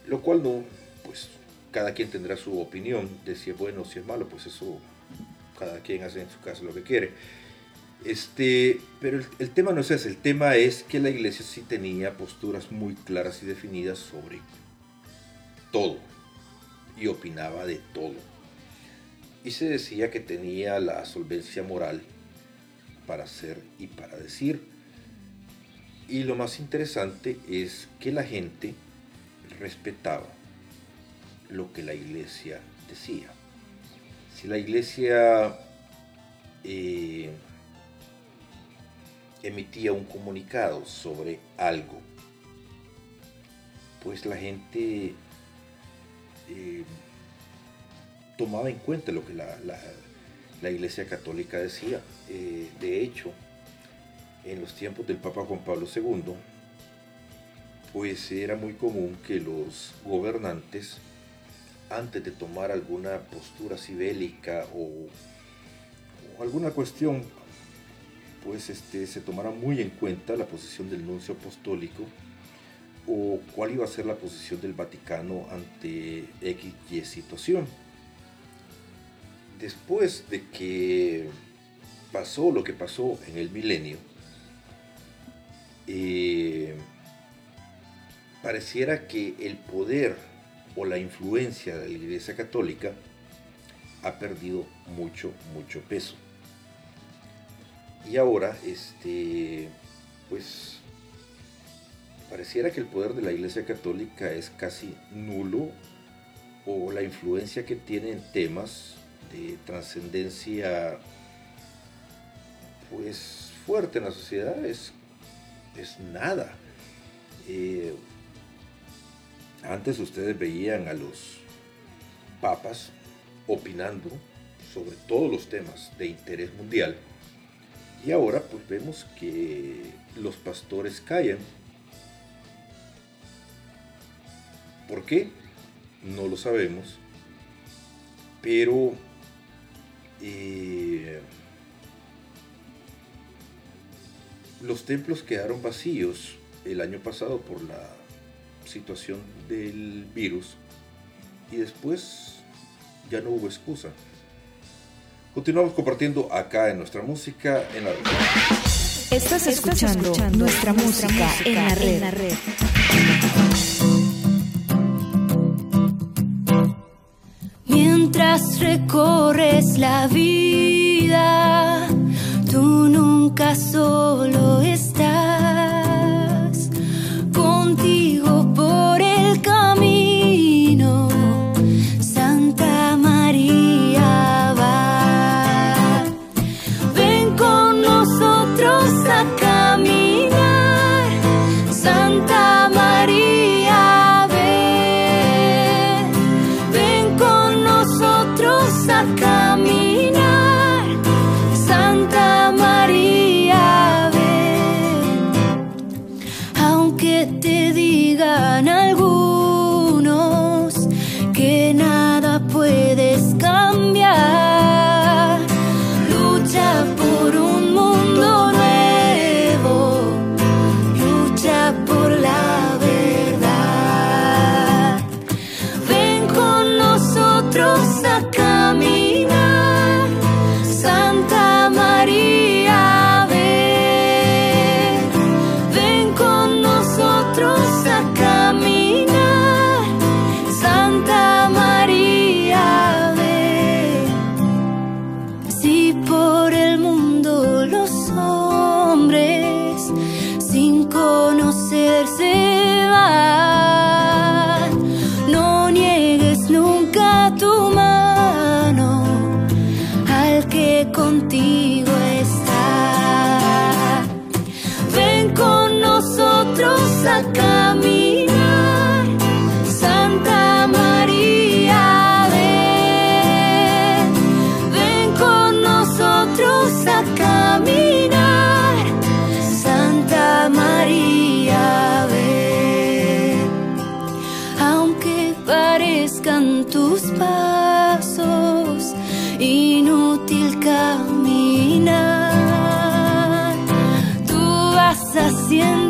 [SPEAKER 2] lo cual no, pues cada quien tendrá su opinión de si es bueno o si es malo, pues eso cada quien hace en su casa lo que quiere. Este, pero el, el tema no es ese, el tema es que la iglesia sí tenía posturas muy claras y definidas sobre todo y opinaba de todo. Y se decía que tenía la solvencia moral para hacer y para decir. Y lo más interesante es que la gente respetaba lo que la iglesia decía. Si la iglesia eh, emitía un comunicado sobre algo, pues la gente eh, tomaba en cuenta lo que la, Iglesia Católica decía. Eh, de hecho, en los tiempos del Papa Juan Pablo II, pues era muy común que los gobernantes, antes de tomar alguna postura así o, o alguna cuestión, pues este, se tomara muy en cuenta la posición del nuncio apostólico o cuál iba a ser la posición del Vaticano ante X y situación. Después de que pasó lo que pasó en el milenio, eh, pareciera que el poder o la influencia de la Iglesia Católica ha perdido mucho, mucho peso. Y ahora, este, pues, pareciera que el poder de la Iglesia Católica es casi nulo o la influencia que tiene en temas de trascendencia, pues, fuerte en la sociedad es, es nada. Eh, antes ustedes veían a los papas opinando sobre todos los temas de interés mundial y ahora pues vemos que los pastores callan. ¿Por qué? No lo sabemos. Pero eh, los templos quedaron vacíos el año pasado por la situación del virus y después ya no hubo excusa. Continuamos compartiendo acá en nuestra música en la red.
[SPEAKER 1] Estás escuchando nuestra música en la red.
[SPEAKER 13] Mientras recorres la vida, tú nunca solo estás
[SPEAKER 5] vas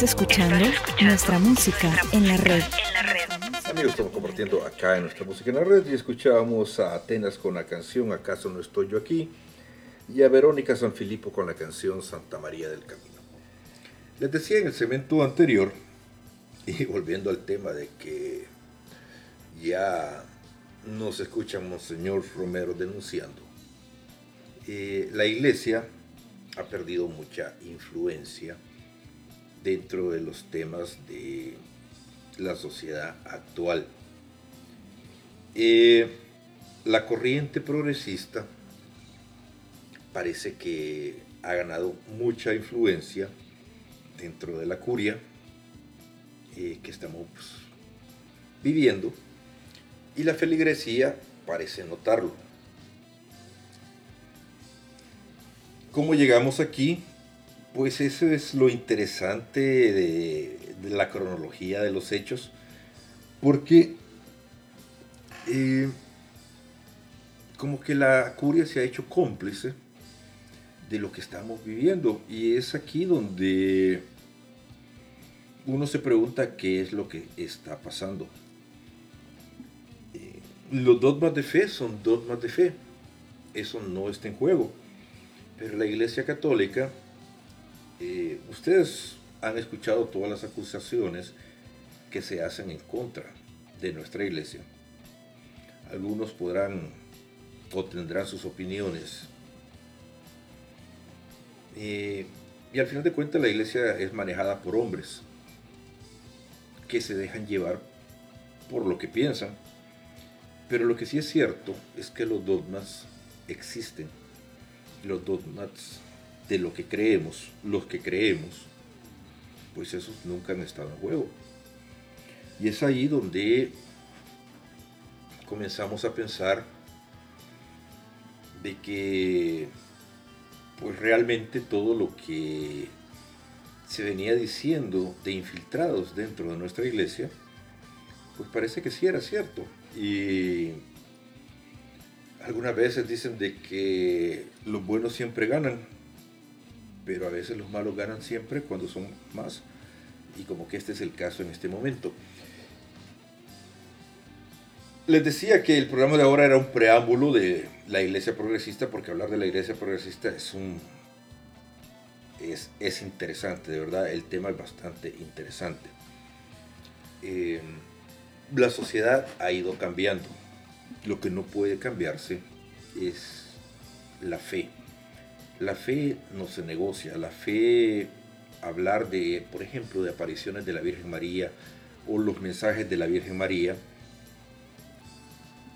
[SPEAKER 1] Estás escuchando nuestra música en la red.
[SPEAKER 2] Amigos, estamos compartiendo acá en nuestra música en la red y escuchábamos a Atenas con la canción ¿Acaso no estoy yo aquí? y a Verónica Sanfilippo con la canción Santa María del Camino. Les decía en el segmento anterior, y volviendo al tema de que ya nos escucha Monseñor Romero denunciando, eh, la iglesia ha perdido mucha influencia dentro de los temas de la sociedad actual. Eh, la corriente progresista parece que ha ganado mucha influencia dentro de la curia eh, que estamos pues, viviendo y la feligresía parece notarlo. ¿Cómo llegamos aquí? Pues eso es lo interesante de, la cronología de los hechos, porque eh, como que la curia se ha hecho cómplice de lo que estamos viviendo y es aquí donde uno se pregunta qué es lo que está pasando. Eh, los dogmas de fe son dogmas de fe, eso no está en juego, pero la Iglesia Católica, eh, ustedes han escuchado todas las acusaciones que se hacen en contra de nuestra Iglesia. Algunos podrán o tendrán sus opiniones. Eh, y al final de cuentas la iglesia es manejada por hombres que se dejan llevar por lo que piensan. Pero lo que sí es cierto es que los dogmas existen. Los dogmas de lo que creemos, los que creemos, pues esos nunca han estado en juego. Y es ahí donde comenzamos a pensar de que pues realmente todo lo que se venía diciendo de infiltrados dentro de nuestra iglesia, pues parece que sí era cierto. Y algunas veces dicen de que los buenos siempre ganan, pero a veces los malos ganan siempre cuando son más. Y como que este es el caso en este momento. Les decía que el programa de ahora era un preámbulo de la iglesia progresista, porque hablar de la iglesia progresista es un. es, es interesante, de verdad, el tema es bastante interesante. Eh, la sociedad ha ido cambiando. Lo que no puede cambiarse es la fe. La fe no se negocia. La fe, hablar de, por ejemplo, de apariciones de la Virgen María o los mensajes de la Virgen María,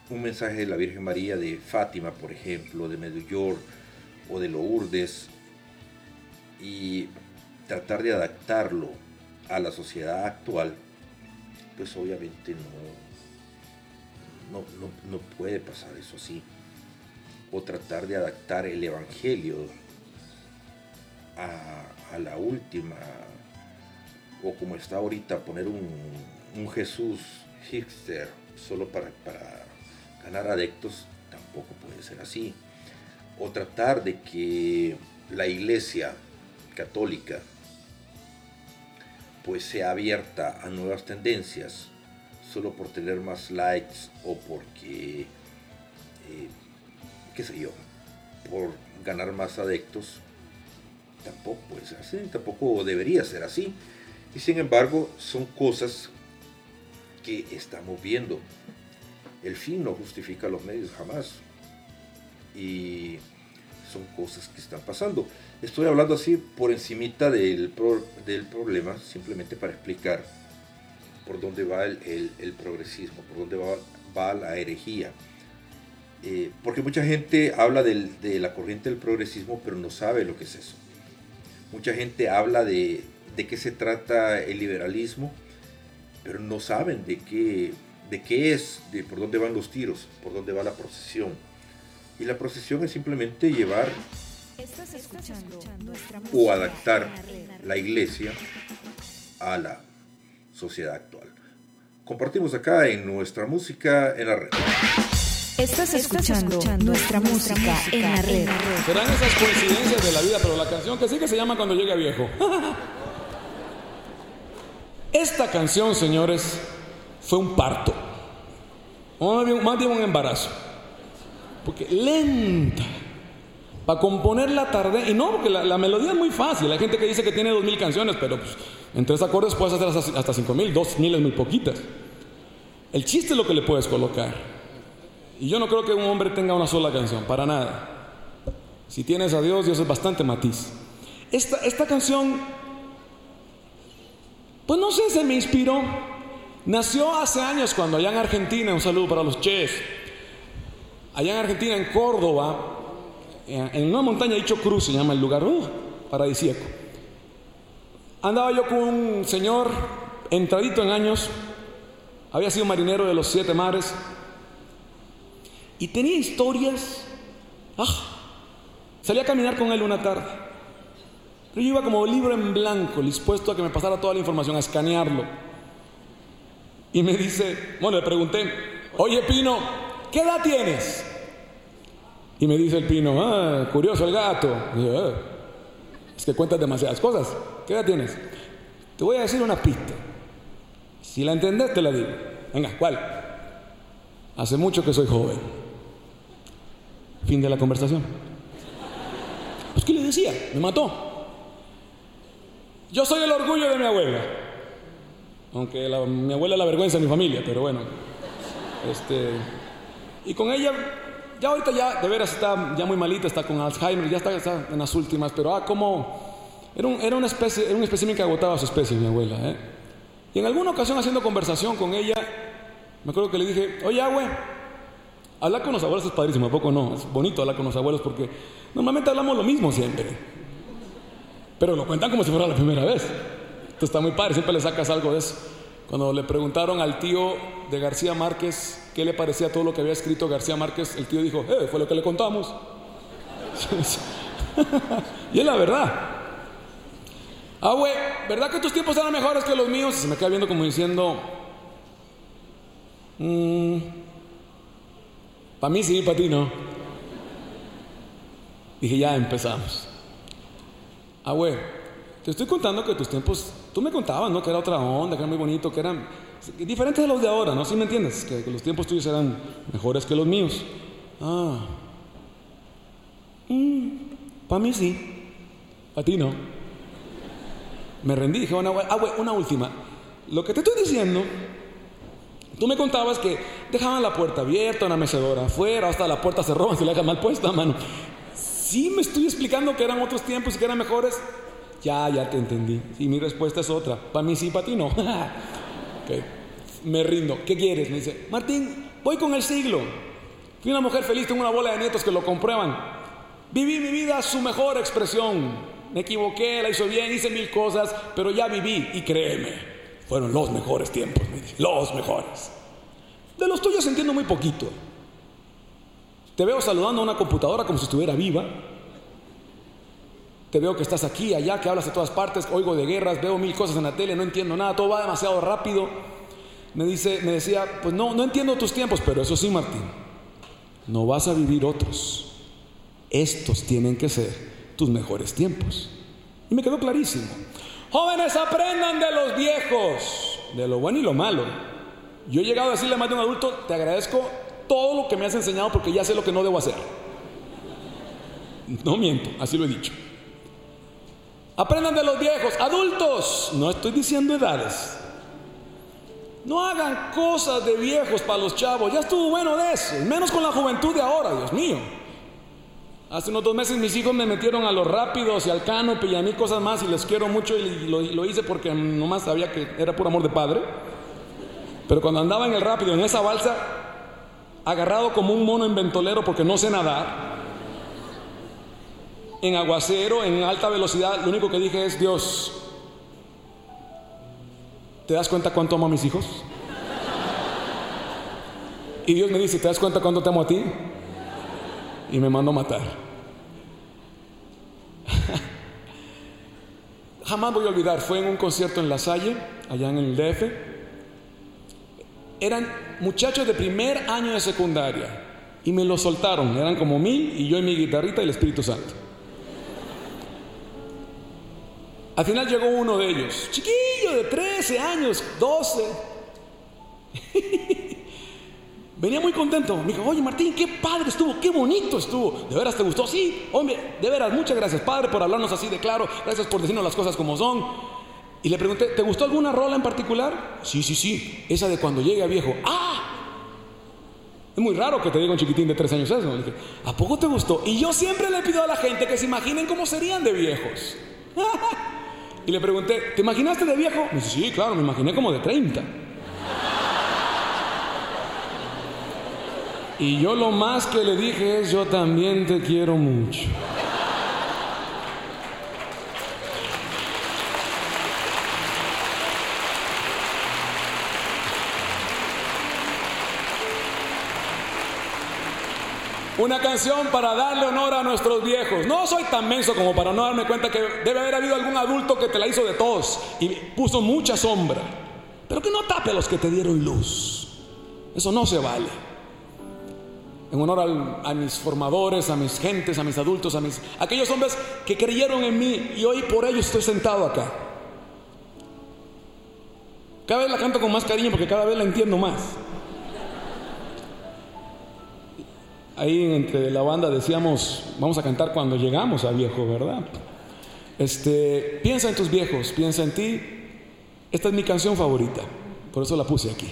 [SPEAKER 2] un mensaje de la Virgen María de Fátima, por ejemplo, de Medellín o de Lourdes, y tratar de adaptarlo a la sociedad actual, pues obviamente no, no, no, no puede pasar eso así. O tratar de adaptar el Evangelio a, la última, o como está ahorita, poner un, Jesús hipster solo para, para ganar adeptos tampoco puede ser así. O tratar de que la iglesia católica pues sea abierta a nuevas tendencias solo por tener más likes o porque, eh, qué sé yo, por ganar más adeptos, tampoco puede ser así, tampoco debería ser así. Y sin embargo, son cosas que estamos viendo el fin no justifica los medios jamás. Y son cosas que están pasando. Estoy hablando así por encimita del, del problema, simplemente para explicar por dónde va el progresismo, por dónde va, va la herejía. Eh, porque mucha gente habla del, de la corriente del progresismo, pero no sabe lo que es eso. Mucha gente habla de, de qué se trata el liberalismo, pero no saben de qué, de qué es, de por dónde van los tiros, por dónde va la procesión. Y la procesión es simplemente llevar o adaptar la iglesia a la sociedad actual. Compartimos acá en nuestra música en la red.
[SPEAKER 12] Estás escuchando, nuestra, música, en la red.
[SPEAKER 6] Serán esas coincidencias de la vida, pero la canción que sigue se llama Cuando llegue viejo. Esta canción, señores, fue un parto. Más bien, más bien un embarazo. Porque lenta. Para componerla tardé. Y no, porque la, la, melodía es muy fácil. Hay gente que dice que tiene dos mil canciones, pero pues, en tres acordes puedes hacer hasta, hasta cinco mil. Dos mil es muy poquitas. El chiste es lo que le puedes colocar. Y yo no creo que un hombre tenga una sola canción, para nada. Si tienes a Dios, Dios es bastante matiz. Esta, esta canción, pues no sé, se me inspiró. Nació hace años cuando allá en Argentina, un saludo para los ches, allá en Argentina, en Córdoba, en una montaña dicho Cruz se llama el lugar, uh, paradisíaco. Andaba yo con un señor entradito en años, había sido marinero de los siete mares y tenía historias, ah, Salí a caminar con él una tarde. Pero yo iba como libro en blanco, dispuesto a que me pasara toda la información, a escanearlo. Y me dice, bueno, le pregunté, oye Pino, ¿qué edad tienes? Y me dice el Pino, ah, curioso el gato. "Ah, es que cuentas demasiadas cosas. ¿Qué edad tienes? Te voy a decir una pista. Si la entendés, te la digo. Venga, ¿cuál? Hace mucho que soy joven. Fin de la conversación. Pues, ¿qué le decía? Me mató. Yo soy el orgullo de mi abuela. Aunque mi abuela la vergüenza de mi familia, pero bueno. Este. Y con ella, ya ahorita ya, de veras está ya muy malita, está con Alzheimer, ya está, en las últimas, pero ah, como. Era, un- era una especie, era un espécimen que agotaba su especie, mi abuela, ¿eh? Y en alguna ocasión haciendo conversación con ella, me acuerdo que le dije, oye, abue, hablar con los abuelos es padrísimo, ¿a poco no? Es bonito hablar con los abuelos porque normalmente hablamos lo mismo siempre. Pero lo cuentan como si fuera la primera vez. Entonces está muy padre, siempre le sacas algo de eso. Cuando le preguntaron al tío de García Márquez qué le parecía todo lo que había escrito García Márquez, el tío dijo, eh, fue lo que le contamos. y es la verdad. Ah, güey, ¿verdad que tus tiempos eran mejores que los míos? Y se me queda viendo como diciendo, para mí sí, para ti no. Dije, ya empezamos. Ah, güey, te estoy contando que tus tiempos, tú me contabas, ¿no? Que era otra onda, que era muy bonito, que eran diferentes de los de ahora, ¿no? ¿Sí me entiendes? Que, los tiempos tuyos eran mejores que los míos. Ah. para mí sí, para ti no. Me rendí, dije, bueno, ah, güey, una última. Lo que te estoy diciendo, tú me contabas que dejaban la puerta abierta, una mecedora afuera, hasta la puerta se roba, se la deja mal puesta, mano. Sí me estoy explicando que eran otros tiempos y que eran mejores. Ya, ya te entendí. Y mi respuesta es otra. Para mí sí, para ti no. Me rindo. ¿Qué quieres? Me dice, Martín, voy con el siglo. Fui una mujer feliz, tengo una bola de nietos que lo comprueban. Viví mi vida a su mejor expresión. Me equivoqué, la hizo bien, hice mil cosas, pero ya viví y créeme, fueron los mejores tiempos, los mejores. De los tuyos entiendo muy poquito. Te veo saludando a una computadora como si estuviera viva. Te veo que estás aquí, allá, que hablas de todas partes, oigo de guerras, veo mil cosas en la tele, no entiendo nada, todo va demasiado rápido. Me dice, me decía, pues no, no entiendo tus tiempos, pero eso sí, Martín, no vas a vivir otros. Estos tienen que ser tus mejores tiempos. Y me quedó clarísimo. Jóvenes, aprendan de los viejos, de lo bueno y lo malo. Yo he llegado a decirle a más de un adulto, te agradezco todo lo que me has enseñado porque ya sé lo que no debo hacer. No miento, así lo he dicho. Aprendan de los viejos, adultos, no estoy diciendo edades. No hagan cosas de viejos para los chavos, ya estuvo bueno de eso, menos con la juventud de ahora, Dios mío. Hace unos dos meses mis hijos me metieron a los rápidos y al canope y a mí cosas más y les quiero mucho y lo, hice porque nomás sabía que era por amor de padre. Pero cuando andaba en el rápido, en esa balsa, agarrado como un mono en ventolero porque no sé nadar, en aguacero, en alta velocidad, lo único que dije es, Dios, ¿te das cuenta cuánto amo a mis hijos? Y Dios me dice, ¿te das cuenta cuánto te amo a ti? Y me mandó matar. Jamás voy a olvidar, fue en un concierto en La Salle, allá en el DF. Eran muchachos de primer año de secundaria y me lo soltaron, eran como mil y yo y mi guitarrita y el Espíritu Santo. Al final llegó uno de ellos, chiquillo de 13 años, 12. Venía muy contento. Me dijo, oye Martín, qué padre estuvo, qué bonito estuvo. ¿De veras te gustó? Sí, hombre, de veras, muchas gracias, padre, por hablarnos así de claro. Gracias por decirnos las cosas como son. Y le pregunté, ¿te gustó alguna rola en particular? Sí, sí, sí, esa de cuando llegue a viejo. ¡Ah! Es muy raro que te diga un chiquitín de tres años eso. Dije, ¿a poco te gustó? Y yo siempre le pido a la gente que se imaginen cómo serían de viejos. y le pregunté, ¿te imaginaste de viejo? Me sí, claro, me imaginé como de 30. Y yo lo más que le dije es, yo también te quiero mucho.
[SPEAKER 15] Una canción para darle honor a nuestros viejos. No soy tan menso como para no darme cuenta que debe haber habido algún adulto que te la hizo de tos y puso mucha sombra. Pero que no tape a los que te dieron luz. Eso no se vale. En honor a mis formadores, a mis gentes, a mis adultos, a mis aquellos hombres que creyeron en mí y hoy por ello estoy sentado acá. Cada vez la canto con más cariño porque cada vez la entiendo más. Ahí entre la banda decíamos, vamos a cantar cuando llegamos a viejo, ¿verdad? Este, piensa en tus viejos, piensa en ti. Esta es mi canción favorita, por eso la puse aquí.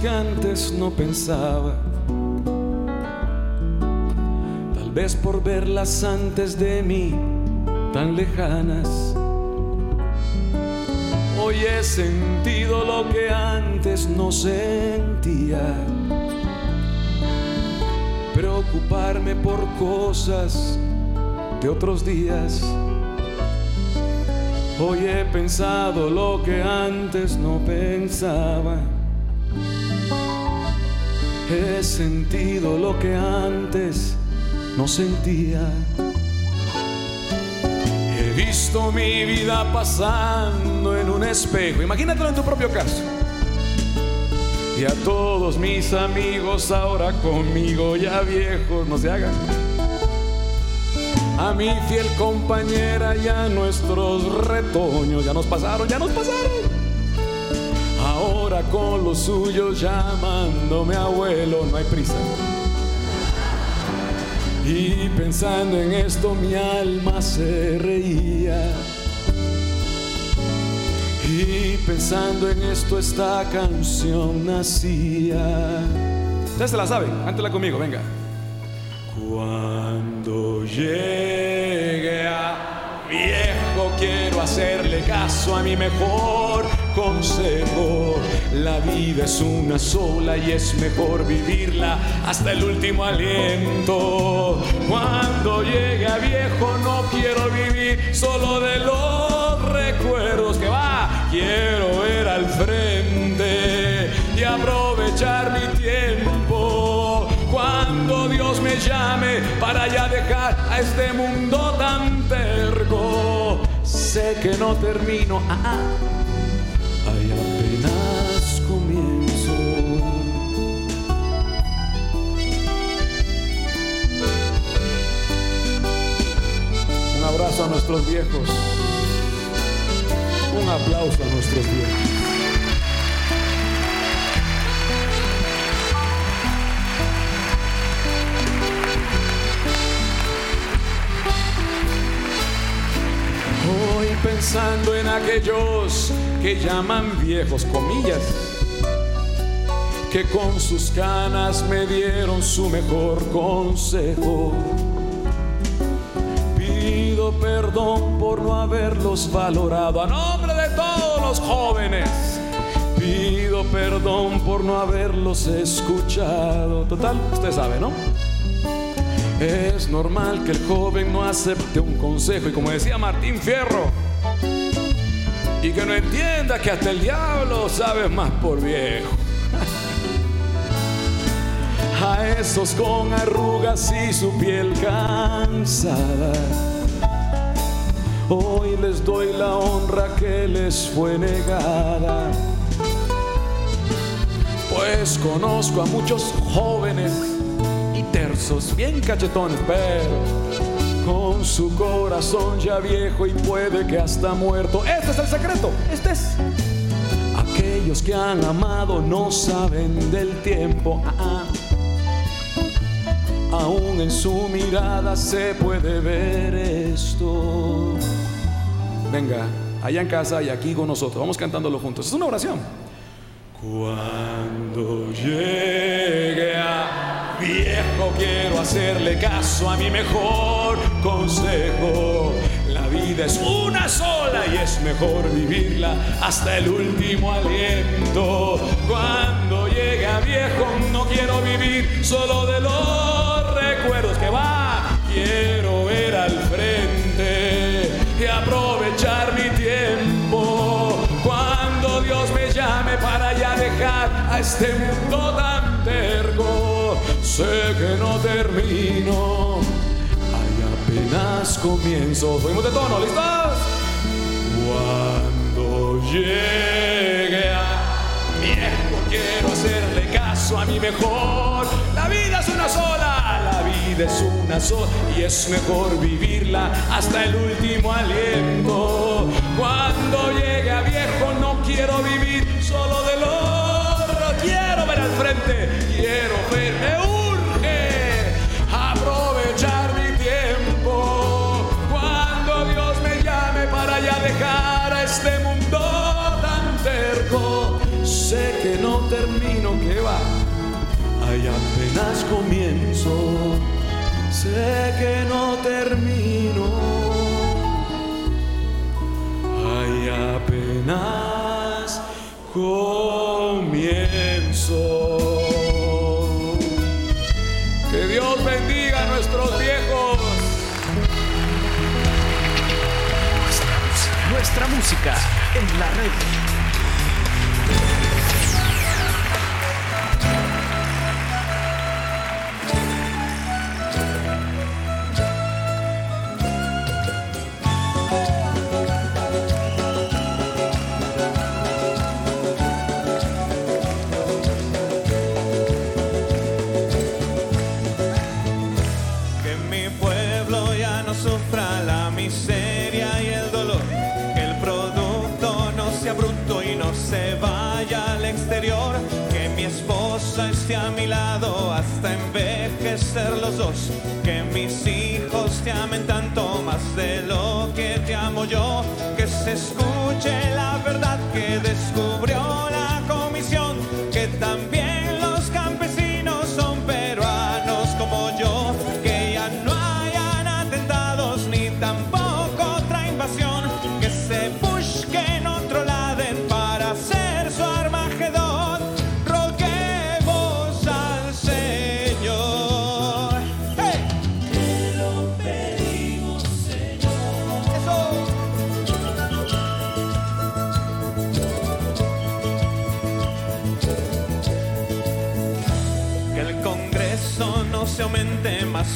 [SPEAKER 6] Que antes no pensaba. Tal vez por verlas antes de mí tan lejanas. Hoy he sentido lo que antes no sentía. Preocuparme por cosas de otros días. Hoy he pensado lo que antes no pensaba. He sentido lo que antes no sentía. He visto mi vida pasando en un espejo. Imagínatelo en tu propio caso. Y a todos mis amigos ahora conmigo ya viejos, no se hagan. A mi fiel compañera ya nuestros retoños ya nos pasaron, ya nos pasaron. Con los suyos llamándome abuelo, no hay prisa. Y pensando en esto mi alma se reía. Y pensando en esto esta canción nacía.
[SPEAKER 15] Ustedes se la saben, cántela conmigo, venga.
[SPEAKER 6] Cuando llegue a viejo quiero hacerle caso a mi mejor consejo. La vida es una sola y es mejor vivirla hasta el último aliento. Cuando llegue a viejo no quiero vivir solo de los recuerdos que va. Quiero ver al frente y aprovechar mi tiempo cuando Dios me llame para ya dejar a este mundo tan terco. Sé que no termino, ah, ah,
[SPEAKER 15] Abrazo a nuestros viejos. Un aplauso a nuestros viejos.
[SPEAKER 6] Hoy pensando en aquellos que llaman viejos comillas, que con sus canas me dieron su mejor consejo. Perdón por no haberlos valorado a nombre de todos los jóvenes. Pido perdón por no haberlos escuchado. Total, usted sabe, ¿no? Es normal que el joven no acepte un consejo y como decía Martín Fierro, y que no entienda que hasta el diablo sabe más por viejo. A esos con arrugas y su piel cansada, hoy les doy la honra que les fue negada. Pues conozco a muchos jóvenes y tersos, bien cachetones, pero con su corazón ya viejo y puede que hasta muerto. Este es el secreto, este es. Aquellos que han amado no saben del tiempo. ah, ah. Aún en su mirada se puede ver esto.
[SPEAKER 15] Venga, allá en casa y aquí con nosotros. Vamos cantándolo juntos. Es una oración.
[SPEAKER 6] Cuando llegue a Viejo, quiero hacerle caso a mi mejor consejo. La vida es una sola y es mejor vivirla hasta el último aliento. Cuando llegue a viejo no quiero vivir solo de los recuerdos que va. Mundo tan terco, sé que no termino. Hay apenas comienzo. Fuimos de tono, ¿listos? Cuando llegue a viejo quiero hacerle caso a mi mejor. La vida es una sola, la vida es una sola y es mejor vivirla hasta el último aliento. Cuando llegue a viejo no quiero vivir solo ver al quiero ver, me urge aprovechar mi tiempo. Cuando Dios me llame para ya dejar a este mundo tan terco, sé que no termino, que va, hay apenas comienzo, sé que no termino, hay apenas comienzo.
[SPEAKER 4] Nuestra música en la red.
[SPEAKER 7] Hasta envejecer los dos. Que mis hijos te amen tanto más de lo que te amo yo. Que se escuche la verdad que descubrió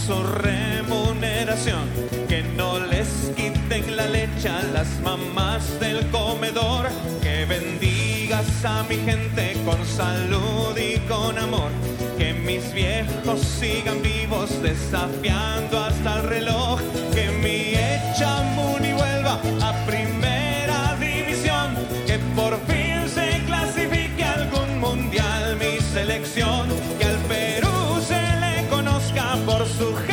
[SPEAKER 7] su remuneración. Que no les quiten la leche a las mamás del comedor. Que bendigas a mi gente con salud y con amor. Que mis viejos sigan vivos desafiando hasta el reloj. Que mi Echamuni vuelva a primera división. Que por fin se clasifique algún mundial mi selección. nog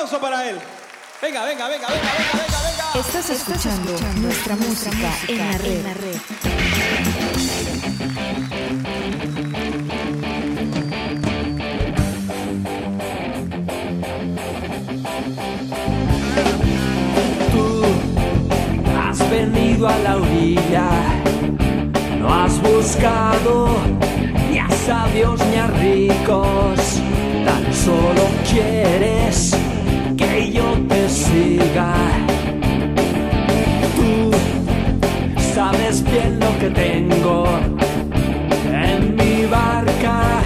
[SPEAKER 7] aplauso para él. Venga, venga, venga, venga, venga, venga, venga.
[SPEAKER 12] Estás escuchando nuestra música en la red.
[SPEAKER 10] Tú has venido a la orilla, no has buscado ni a sabios ni a ricos, tan solo quieres Tú sabes bien lo que tengo en mi barca,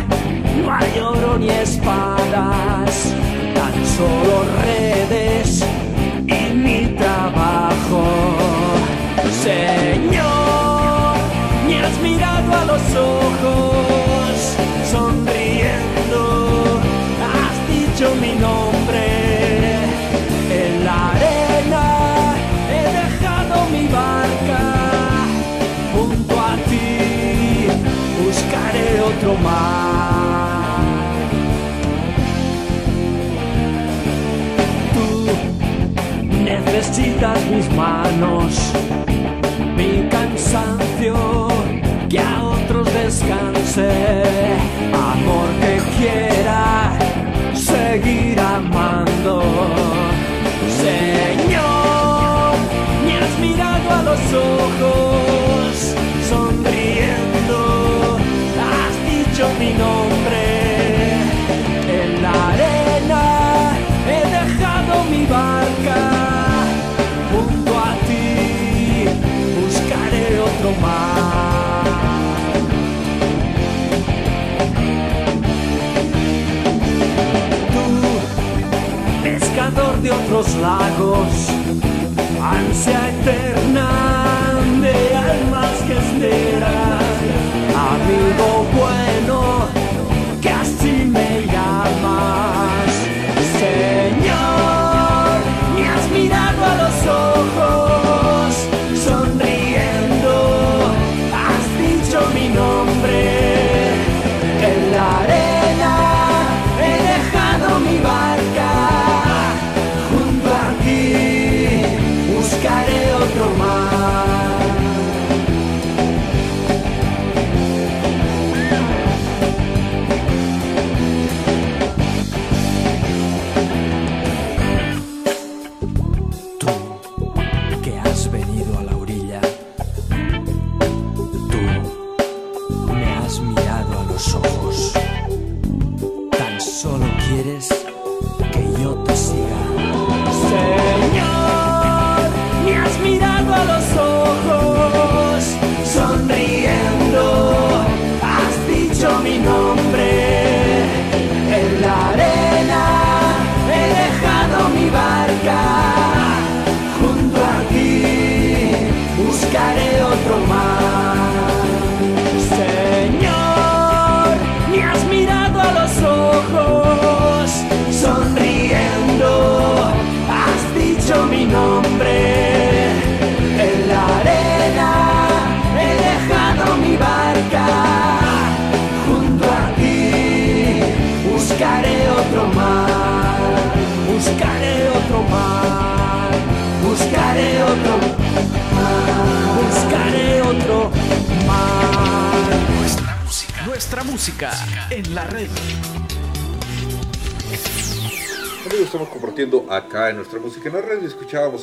[SPEAKER 10] no hay oro ni espadas, tan solo redes y mi trabajo. Señor, me has mirado a los ojos, Tú necesitas mis manos, mi cansancio, que a otros descanse, amor que quiera seguir amando. Señor, me has mirado a los ojos, de otros lagos, ansia eterna de almas que esperan, amigo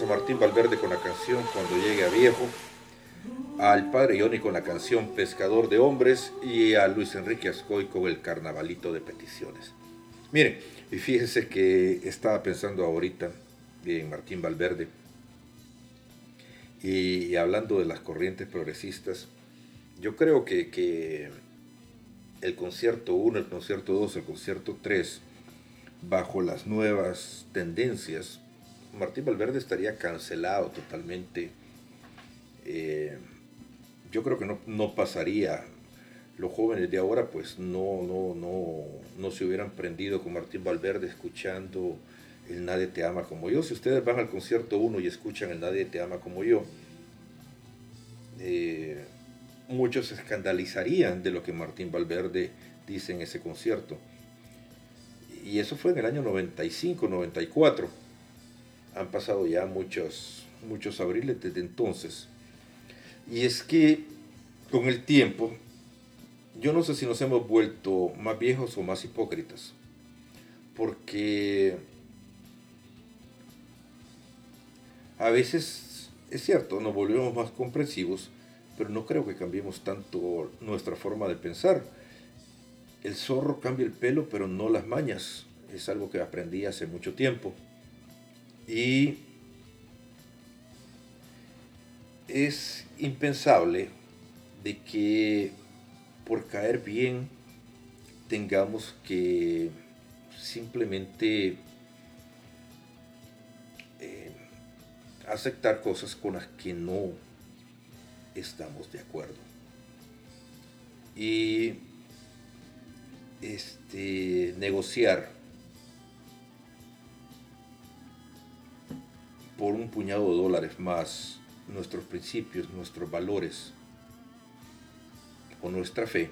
[SPEAKER 2] Martín Valverde con la canción Cuando llegue a viejo, al padre Ioni con la canción Pescador de Hombres y a Luis Enrique Ascoy con el Carnavalito de Peticiones. Miren, y fíjense que estaba pensando ahorita en Martín Valverde y, y hablando de las corrientes progresistas, yo creo que, que el concierto 1, el concierto 2, el concierto 3, bajo las nuevas tendencias, Martín Valverde estaría cancelado totalmente. Eh, yo creo que no, no pasaría. Los jóvenes de ahora pues no, no, no, no se hubieran prendido con Martín Valverde escuchando el Nadie te ama como yo. Si ustedes van al concierto 1 y escuchan el Nadie te ama como yo, eh, muchos se escandalizarían de lo que Martín Valverde dice en ese concierto. Y, eso fue en el año 95, 94. Han pasado ya muchos, muchos abriles desde entonces. Y es que con el tiempo, yo no sé si nos hemos vuelto más viejos o más hipócritas. Porque a veces es cierto, nos volvemos más comprensivos, pero no creo que cambiemos tanto nuestra forma de pensar. El zorro cambia el pelo, pero no las mañas. Es algo que aprendí hace mucho tiempo. Y es impensable de que por caer bien tengamos que simplemente eh, aceptar cosas con las que no estamos de acuerdo. Y este, negociar por un puñado de dólares más nuestros principios, nuestros valores o nuestra fe,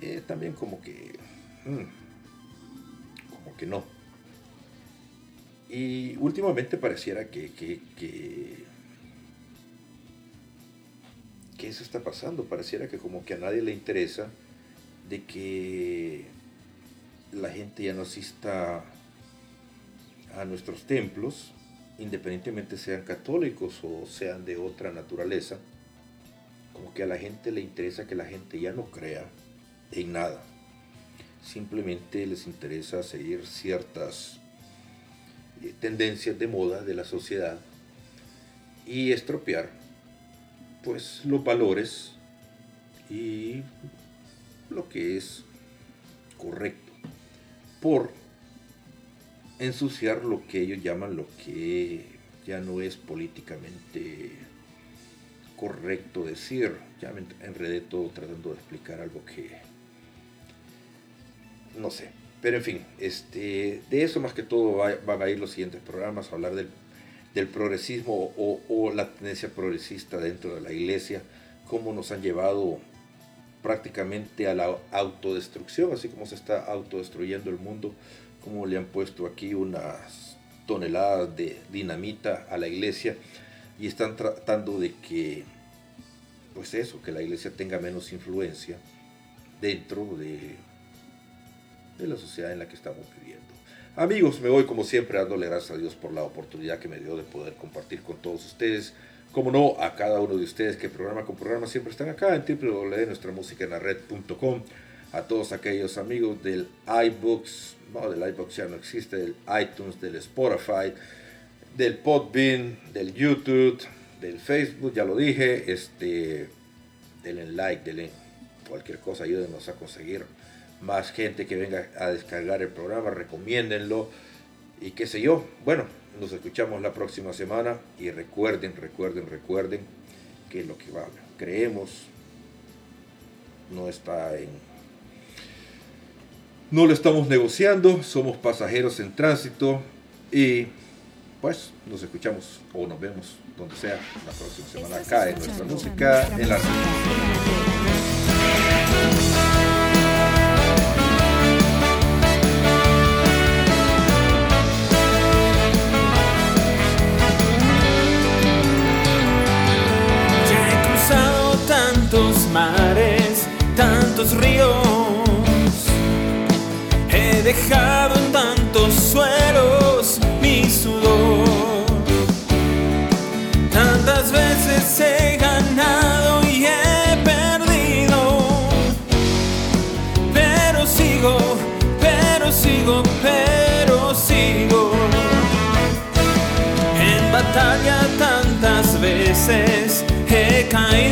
[SPEAKER 2] eh, también como que, mm, como que no. Y últimamente pareciera que, que, que, que eso está pasando, pareciera que como que a nadie le interesa de que la gente ya no asista a nuestros templos, independientemente sean católicos o sean de otra naturaleza, como que a la gente le interesa que la gente ya no crea en nada. Simplemente les interesa seguir ciertas eh, tendencias de moda de la sociedad y estropear pues los valores y lo que es correcto por ensuciar lo que ellos llaman lo que ya no es políticamente correcto decir. Ya me enredé todo tratando de explicar algo que no sé. Pero en fin, este, de eso más que todo va- van a ir los siguientes programas, hablar del, del progresismo o, o la tendencia progresista dentro de la iglesia, cómo nos han llevado prácticamente a la autodestrucción, así como se está autodestruyendo el mundo, como le han puesto aquí unas toneladas de dinamita a la iglesia y están tratando de que, pues eso, que la iglesia tenga menos influencia dentro de, de la sociedad en la que estamos viviendo. Amigos, me voy como siempre dándole gracias a Dios por la oportunidad que me dio de poder compartir con todos ustedes. Como no, a cada uno de ustedes que programa con programa siempre están acá en www.nuestramusicaenlared.com. A todos aquellos amigos del iBooks, no, del iBooks ya no existe, del iTunes, del Spotify, del Podbean, del YouTube, del Facebook, ya lo dije, este, denle like, denle cualquier cosa, ayúdenos a conseguir más gente que venga a descargar el programa, recomiéndenlo y qué sé yo. Bueno, nos escuchamos la próxima semana y recuerden, recuerden, recuerden que lo que va- creemos no está en... No lo estamos negociando, somos pasajeros en tránsito y pues nos escuchamos o nos vemos donde sea. La próxima semana acá en nuestra música en la
[SPEAKER 12] veces he caído.